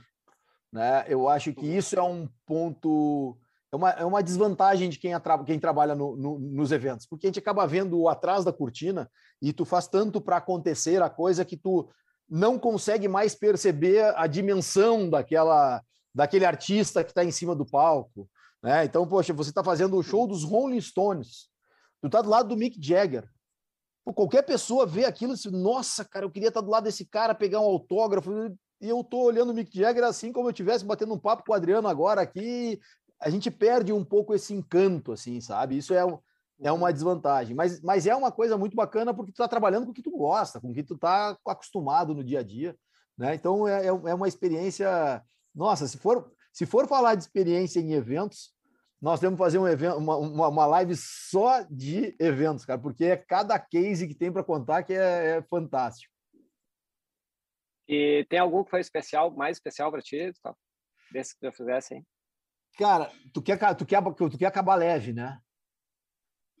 Né? Eu acho que isso é um ponto é uma, é uma desvantagem de quem, quem trabalha no, no, nos eventos, porque a gente acaba vendo o atrás da cortina e tu faz tanto para acontecer a coisa que tu não consegue mais perceber a dimensão daquela daquele artista que está em cima do palco. Né? Então, poxa, você está fazendo o show dos Rolling Stones, tu está do lado do Mick Jagger. Pô, qualquer pessoa vê aquilo e diz, nossa, cara, eu queria estar tá do lado desse cara, pegar um autógrafo. E eu tô olhando o Mick Jagger assim como eu estivesse batendo um papo com o Adriano agora aqui, a gente perde um pouco esse encanto, assim, sabe? Isso é, é uma desvantagem. Mas, mas é uma coisa muito bacana porque tu está trabalhando com o que tu gosta, com o que tu está acostumado no dia a dia. Né? Então é, é, é uma experiência. Nossa, se for, se for falar de experiência em eventos, nós temos que fazer um evento, uma, uma, uma live só de eventos, cara, porque é cada case que tem para contar que é, é fantástico.
E tem algum que foi especial, mais especial para ti, desse que tu fizesse, hein?
Cara, tu quer, tu quer, tu quer acabar leve, né?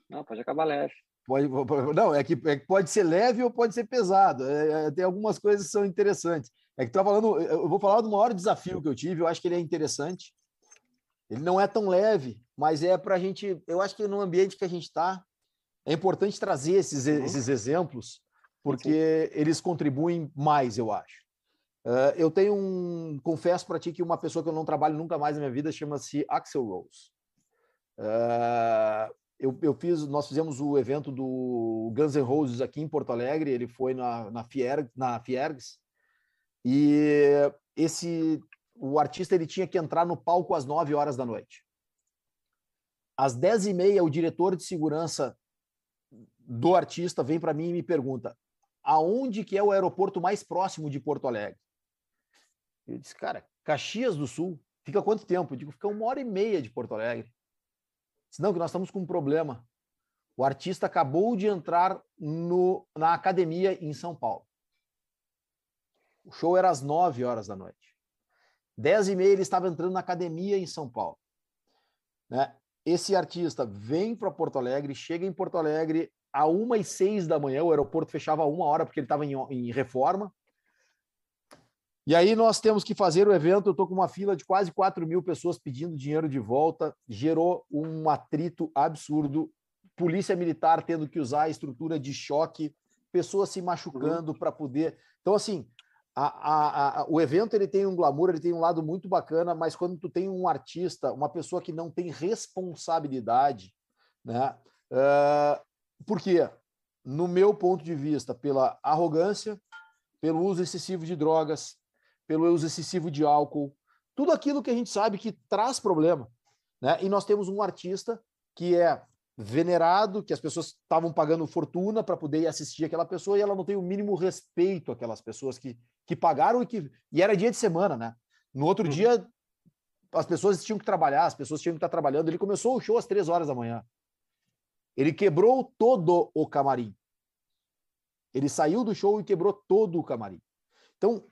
Não, pode acabar leve.
Pode, não, é que, é que pode ser leve ou pode ser pesado. É, é, tem algumas coisas que são interessantes. É que tu tá falando, eu vou falar do maior desafio que eu tive, eu acho que ele é interessante. Ele não é tão leve, mas é para a gente. Eu acho que no ambiente que a gente está, é importante trazer esses, uhum. esses exemplos, porque Sim. eles contribuem mais, eu acho. Uh, eu tenho um. Confesso para ti que uma pessoa que eu não trabalho nunca mais na minha vida chama-se Axel Rose. Uh, eu, eu fiz, nós fizemos o evento do Guns N' Roses aqui em Porto Alegre, ele foi na, na, Fier, na Fiergs, e esse o artista ele tinha que entrar no palco às 9 horas da noite. Às 10 e meia, o diretor de segurança do artista vem para mim e me pergunta aonde que é o aeroporto mais próximo de Porto Alegre. Eu disse, cara, Caxias do Sul. Fica quanto tempo? Eu digo, fica uma hora e meia de Porto Alegre. Senão que nós estamos com um problema. O artista acabou de entrar no, na academia em São Paulo. O show era às 9 horas da noite. 10 e meia ele estava entrando na academia em São Paulo. Né? Esse artista vem para Porto Alegre, chega em Porto Alegre a uma e seis da manhã, o aeroporto fechava uma hora porque ele estava em, em reforma. E aí nós temos que fazer o evento. Eu estou com uma fila de quase 4 mil pessoas pedindo dinheiro de volta. Gerou um atrito absurdo. Polícia militar tendo que usar a estrutura de choque, pessoas se machucando para poder. Então, assim, a, a, a, o evento ele tem um glamour, ele tem um lado muito bacana, mas quando tu tem um artista, uma pessoa que não tem responsabilidade, né? Uh, por quê? No meu ponto de vista, pela arrogância, pelo uso excessivo de drogas, pelo uso excessivo de álcool, tudo aquilo que a gente sabe que traz problema. Né? E nós temos um artista que é venerado, que as pessoas estavam pagando fortuna para poder assistir aquela pessoa e ela não tem o mínimo respeito àquelas pessoas que, que pagaram e que e era dia de semana, né? No outro uhum. dia as pessoas tinham que trabalhar, as pessoas tinham que estar trabalhando. Ele começou o show às três horas da manhã. Ele quebrou todo o camarim. Ele saiu do show e quebrou todo o camarim. Então,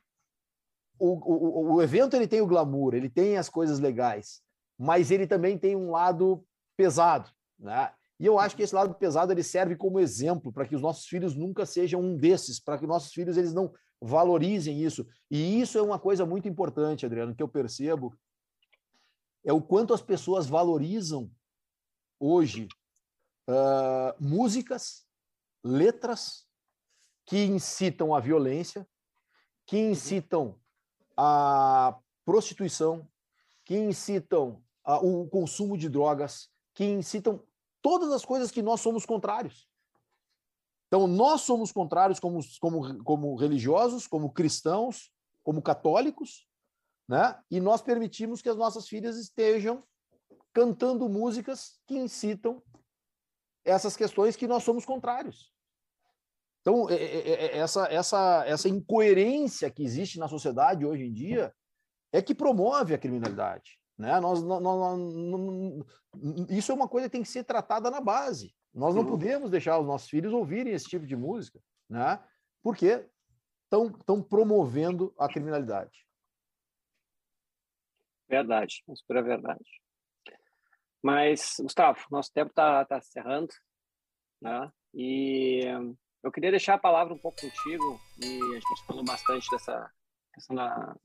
o, o, o evento ele tem o glamour, ele tem as coisas legais, mas ele também tem um lado pesado, né? E eu acho que esse lado pesado ele serve como exemplo para que os nossos filhos nunca sejam um desses, para que nossos filhos eles não valorizem isso. E isso é uma coisa muito importante, Adriano, que eu percebo é o quanto as pessoas valorizam hoje uh, músicas, letras que incitam a violência, que incitam a prostituição, que incitam a, o consumo de drogas, que incitam todas as coisas que nós somos contrários. Então, nós somos contrários como, como, como religiosos, como cristãos, como católicos, né? e nós permitimos que as nossas filhas estejam cantando músicas que incitam essas questões que nós somos contrários. Então, é, é, é, essa, essa, essa incoerência que existe na sociedade hoje em dia é que promove a criminalidade. Né? Nós, nós, nós, isso é uma coisa que tem que ser tratada na base. Nós não podemos deixar os nossos filhos ouvirem esse tipo de música, né? porque estão promovendo a criminalidade.
Verdade, isso é verdade. Mas, Gustavo, nosso tempo está tá cerrando, né? E eu queria deixar a palavra um pouco contigo, e a gente falou bastante dessa questão da,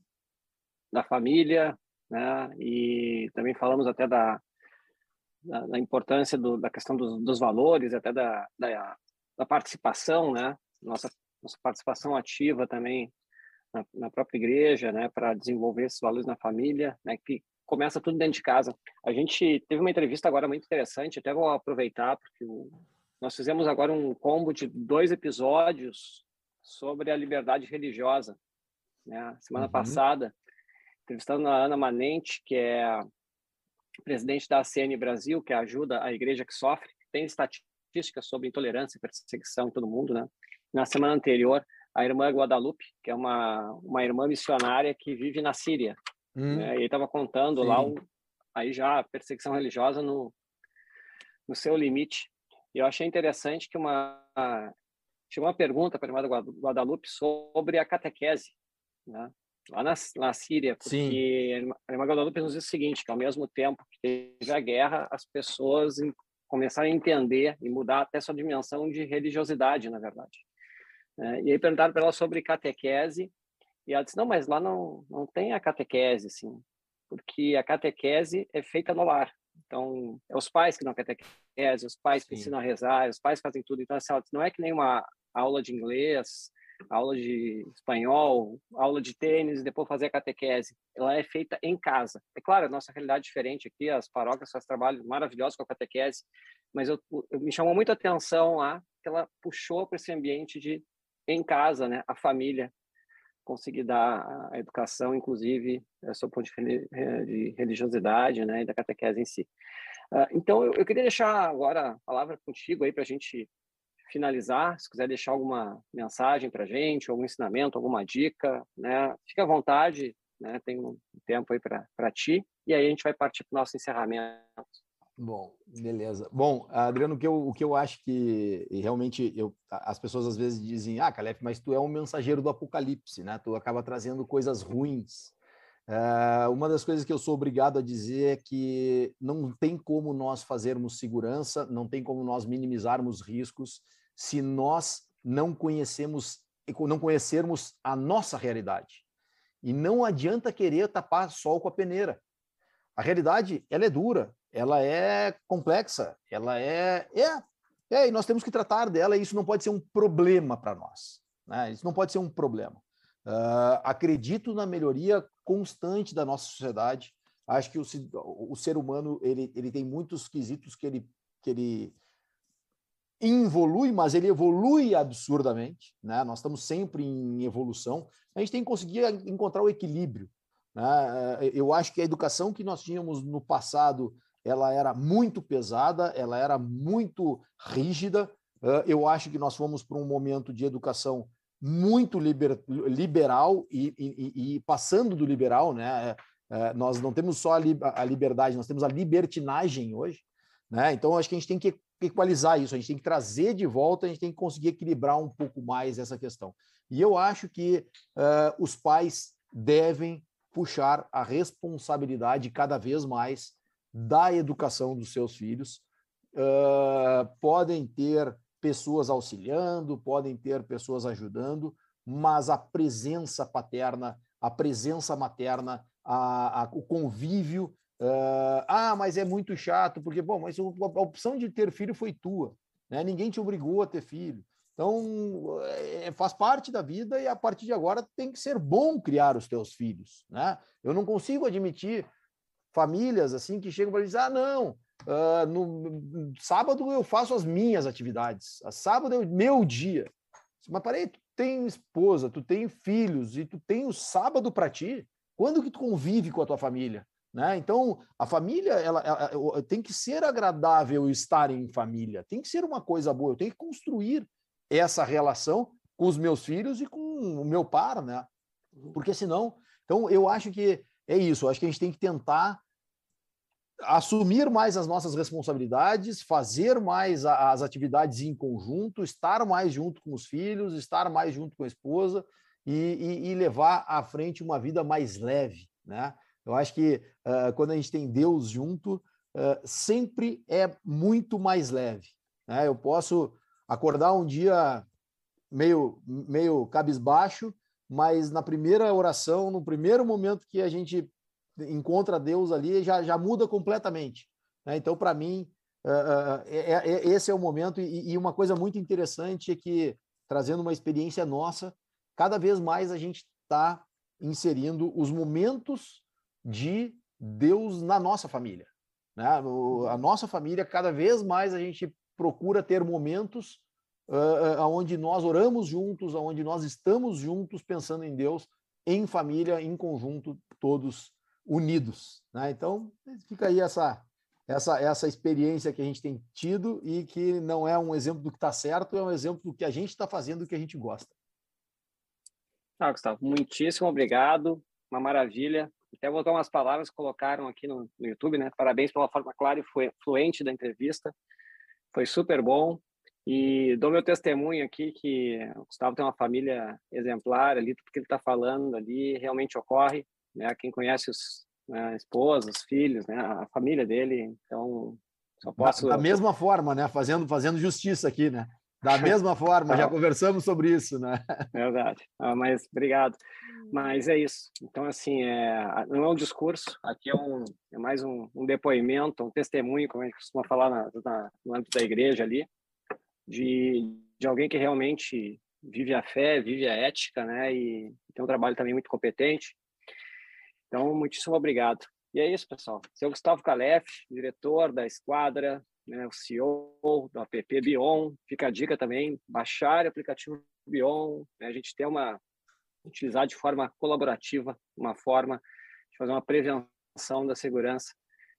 da família, né? E também falamos até da, da, da importância do, da questão dos, dos valores, até da, da, da, participação, né? Nossa, nossa participação ativa também na, na própria igreja, né? Para desenvolver esses valores na família, né? Que começa tudo dentro de casa. A gente teve uma entrevista agora muito interessante, até vou aproveitar, porque o, nós fizemos agora um combo de dois episódios sobre a liberdade religiosa. Né? Semana uhum. passada, entrevistando a Ana Manente, que é presidente da ACN Brasil, que ajuda a igreja que sofre, tem estatísticas sobre intolerância e perseguição em todo mundo. Né? Na semana anterior, a irmã Guadalupe, que é uma, uma irmã missionária que vive na Síria, Hum. Né? E estava contando Sim. lá aí já a perseguição religiosa no, no seu limite. E eu achei interessante que uma tinha uma pergunta para a irmã Guadalupe sobre a catequese, né? Lá na, na Síria, porque Sim. a irmã Guadalupe nos diz o seguinte, que ao mesmo tempo que teve a guerra, as pessoas começaram a entender e mudar até sua dimensão de religiosidade, na verdade. É, e aí perguntaram para ela sobre catequese, e ela disse, não, mas lá não, não tem a catequese, assim, porque a catequese é feita no lar. Então, é os pais que dão a catequese, os pais que ensinam a rezar, os pais fazem tudo. Então, assim, não é que nem uma aula de inglês, aula de espanhol, aula de tênis depois fazer a catequese. Ela é feita em casa. É claro, a nossa realidade é diferente aqui, as paróquias fazem trabalho maravilhoso com a catequese, mas eu, eu, me chamou muito a atenção lá que ela puxou para esse ambiente de em casa, né, a família conseguir dar a educação, inclusive, sob o ponto de religiosidade, né, e da catequese em si. Uh, então, eu, eu, queria deixar agora a palavra contigo aí para a gente finalizar. Se quiser deixar alguma mensagem para a gente, algum ensinamento, alguma dica, né, fique à vontade, né, tem um tempo aí para ti, e aí a gente vai partir para o nosso encerramento.
Bom, beleza. Bom, Adriano, o que eu, o que eu acho que realmente eu, as pessoas às vezes dizem, ah, Calef, mas tu é um mensageiro do apocalipse, né? Tu acaba trazendo coisas ruins. Uh, uma das coisas que eu sou obrigado a dizer é que não tem como nós fazermos segurança, não tem como nós minimizarmos riscos se nós não conhecemos, não conhecermos a nossa realidade. E não adianta querer tapar sol com a peneira. A realidade, ela é dura, ela é complexa, ela é, é, é, e nós temos que tratar dela e isso não pode ser um problema para nós, né? Isso não pode ser um problema. Uh, acredito na melhoria constante da nossa sociedade. Acho que o, o ser humano ele, ele tem muitos quesitos que ele, que ele involui, mas ele evolui absurdamente. Né? Nós estamos sempre em evolução. A gente tem que conseguir encontrar o equilíbrio. Né? Eu acho que a educação que nós tínhamos no passado ela era muito pesada, ela era muito rígida. Eu acho que nós fomos para um momento de educação muito liber, liberal e, e, e, passando do liberal, né? É, nós não temos só a, liberdade, nós temos a libertinagem hoje, né? Então acho que a gente tem que equalizar isso, a gente tem que trazer de volta, a gente tem que conseguir equilibrar um pouco mais essa questão. E eu acho que uh, os pais devem puxar a responsabilidade cada vez mais da educação dos seus filhos. Uh, podem ter pessoas auxiliando, podem ter pessoas ajudando, mas a presença paterna, a presença materna, a, a, o convívio. Uh, ah, mas é muito chato, porque, bom, mas a opção de ter filho foi tua, né? ninguém te obrigou a ter filho. Então, é, faz parte da vida e a partir de agora tem que ser bom criar os teus filhos. Né? Eu não consigo admitir famílias assim que chegam para dizer: ah, não, uh, no sábado eu faço as minhas atividades, a sábado é o meu dia. Mas parei, tu tem esposa, tu tem filhos e tu tem o sábado para ti. Quando que tu convive com a tua família? Né? Então, a família ela, ela, ela, tem que ser agradável estar em família, tem que ser uma coisa boa. Eu tenho que construir essa relação com os meus filhos e com o meu par, né? Porque senão, então eu acho que é isso. Eu acho que a gente tem que tentar assumir mais as nossas responsabilidades, fazer mais as atividades em conjunto, estar mais junto com os filhos, estar mais junto com a esposa e, e, e levar à frente uma vida mais leve, né? Eu acho que uh, quando a gente tem Deus junto, uh, sempre é muito mais leve. Né? Eu posso acordar um dia meio, meio cabisbaixo, mas na primeira oração, no primeiro momento que a gente encontra Deus ali, já, já muda completamente. Né? Então, para mim, uh, é, é, esse é o momento. E, e, uma coisa muito interessante é que, trazendo uma experiência nossa, cada vez mais a gente está inserindo os momentos de Deus na nossa família. Né? A nossa família, cada vez mais a gente procura ter momentos uh, onde nós oramos juntos, onde nós estamos juntos pensando em Deus, em família, em conjunto, todos unidos. Né? Então, fica aí essa, essa, essa experiência que a gente tem tido e que não é um exemplo do que está certo, é um exemplo do que a gente está fazendo, do que a gente gosta.
Ah, Gustavo, muitíssimo obrigado, uma maravilha. Até vou dar umas palavras que colocaram aqui no, no YouTube, né? Parabéns pela forma clara e fluente da entrevista. Foi super bom. E dou meu testemunho aqui que o Gustavo tem uma família exemplar ali, tudo que ele está falando ali realmente ocorre né? Quem conhece os né, esposas, filhos, né? A família dele, então só posso.
Da, da mesma forma, né? Fazendo fazendo justiça aqui, né? Da mesma forma, já conversamos sobre isso, né?
Verdade. Ah, mas obrigado. Mas é isso. Então, assim, é, não é um discurso, aqui é, um, é mais um, um depoimento, um testemunho, como a gente costuma falar na, na, no âmbito da igreja ali, de, de alguém que realmente vive a fé, vive a ética, né? E tem um trabalho também muito competente. Então, muitíssimo obrigado. E é isso, pessoal. Seu Gustavo Calef, diretor da Esquadra, né, o CEO do app Bion. Fica a dica também, baixar o aplicativo Bion, né, a gente tem uma utilizar de forma colaborativa, uma forma de fazer uma prevenção da segurança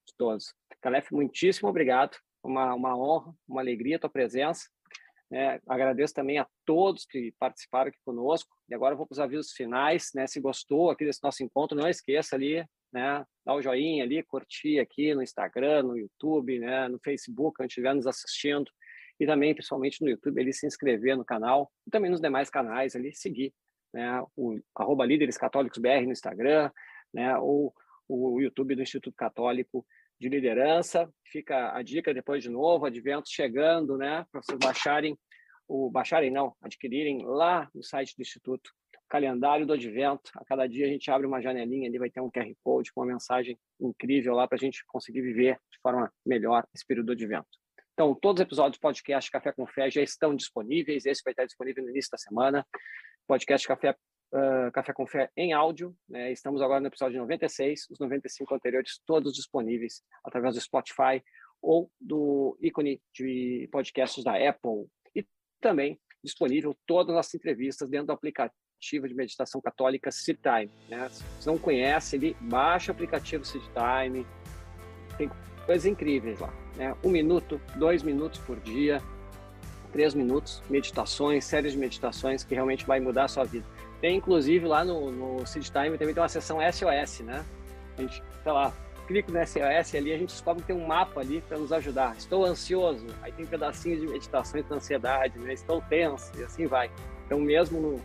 de todos. Calef, muitíssimo obrigado, uma, uma honra, uma alegria a tua presença. É, agradeço também a todos que participaram aqui conosco. E agora vou para os avisos finais. Né? Se gostou aqui desse nosso encontro, não esqueça ali, né? Dá o joinha ali, curtir aqui no Instagram, no YouTube, né? no Facebook, onde estiver nos assistindo. E também, principalmente no YouTube, ali se inscrever no canal e também nos demais canais ali, seguir né? o arroba Líderes Católicos BR no Instagram, né? ou o YouTube do Instituto Católico de liderança. Fica a dica depois de novo, adventos chegando, né? Para vocês baixarem, o baixarem não, adquirirem lá no site do Instituto calendário do advento. A cada dia a gente abre uma janelinha ali, vai ter um QR Code com uma mensagem incrível lá para a gente conseguir viver de forma melhor esse período do advento. Então, todos os episódios do podcast Café com Fé já estão disponíveis. Esse vai estar disponível no início da semana. Podcast Café uh, Café com Fé em áudio. Né? Estamos agora no episódio 96, os 95 anteriores todos disponíveis através do Spotify ou do ícone de podcasts da Apple. E também disponível todas as entrevistas dentro do aplicativo de meditação católica Time. Né? Se você não conhece, ele baixa o aplicativo Time. Tem coisas incríveis lá. Né? Um minuto, dois minutos por dia, três minutos, meditações, séries de meditações que realmente vai mudar a sua vida. Tem, inclusive, lá no, no Time também tem uma seção SOS, né? A gente, sei lá, clica no SOS ali, a gente descobre que tem um mapa ali para nos ajudar. Estou ansioso, aí tem pedacinhos de meditações da ansiedade, né? Estou tenso, e assim vai. Então, mesmo no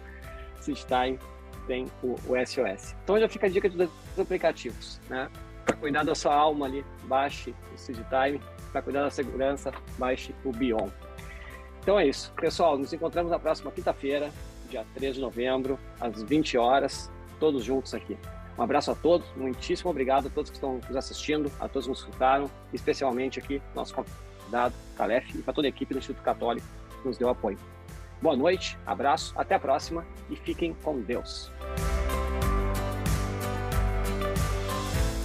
Time tem o, o SOS. Então, já fica a dica dos aplicativos, né? Para cuidar da sua alma ali, baixe o Seed Time. Para cuidar da segurança, baixe o Bion. Então é isso. Pessoal, nos encontramos na próxima quinta-feira dia 13 de novembro, às 20 horas, todos juntos aqui. Um abraço a todos, muitíssimo obrigado a todos que estão nos assistindo, a todos que nos escutaram, especialmente aqui, nosso convidado, Calef, e para toda a equipe do Instituto Católico que nos deu apoio. Boa noite, abraço, até a próxima e fiquem com Deus.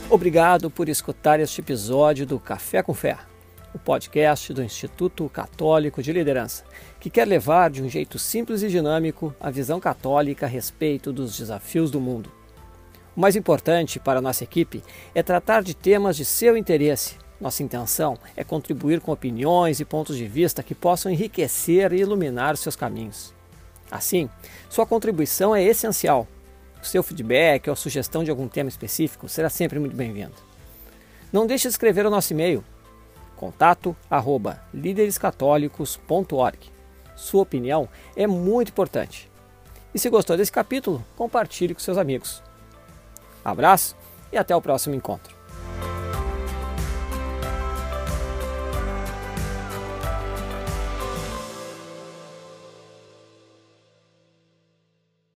Obrigado por escutar este episódio do Café com Fé o podcast do Instituto Católico de Liderança, que quer levar de um jeito simples e dinâmico a visão católica a respeito dos desafios do mundo. O mais importante para a nossa equipe é tratar de temas de seu interesse. Nossa intenção é contribuir com opiniões e pontos de vista que possam enriquecer e iluminar os seus caminhos. Assim, sua contribuição é essencial. O seu feedback ou sugestão de algum tema específico será sempre muito bem-vindo. Não deixe de escrever o nosso e-mail contato arroba. Sua opinião é muito importante. E se gostou desse capítulo, compartilhe com seus amigos. Abraço e até o próximo encontro.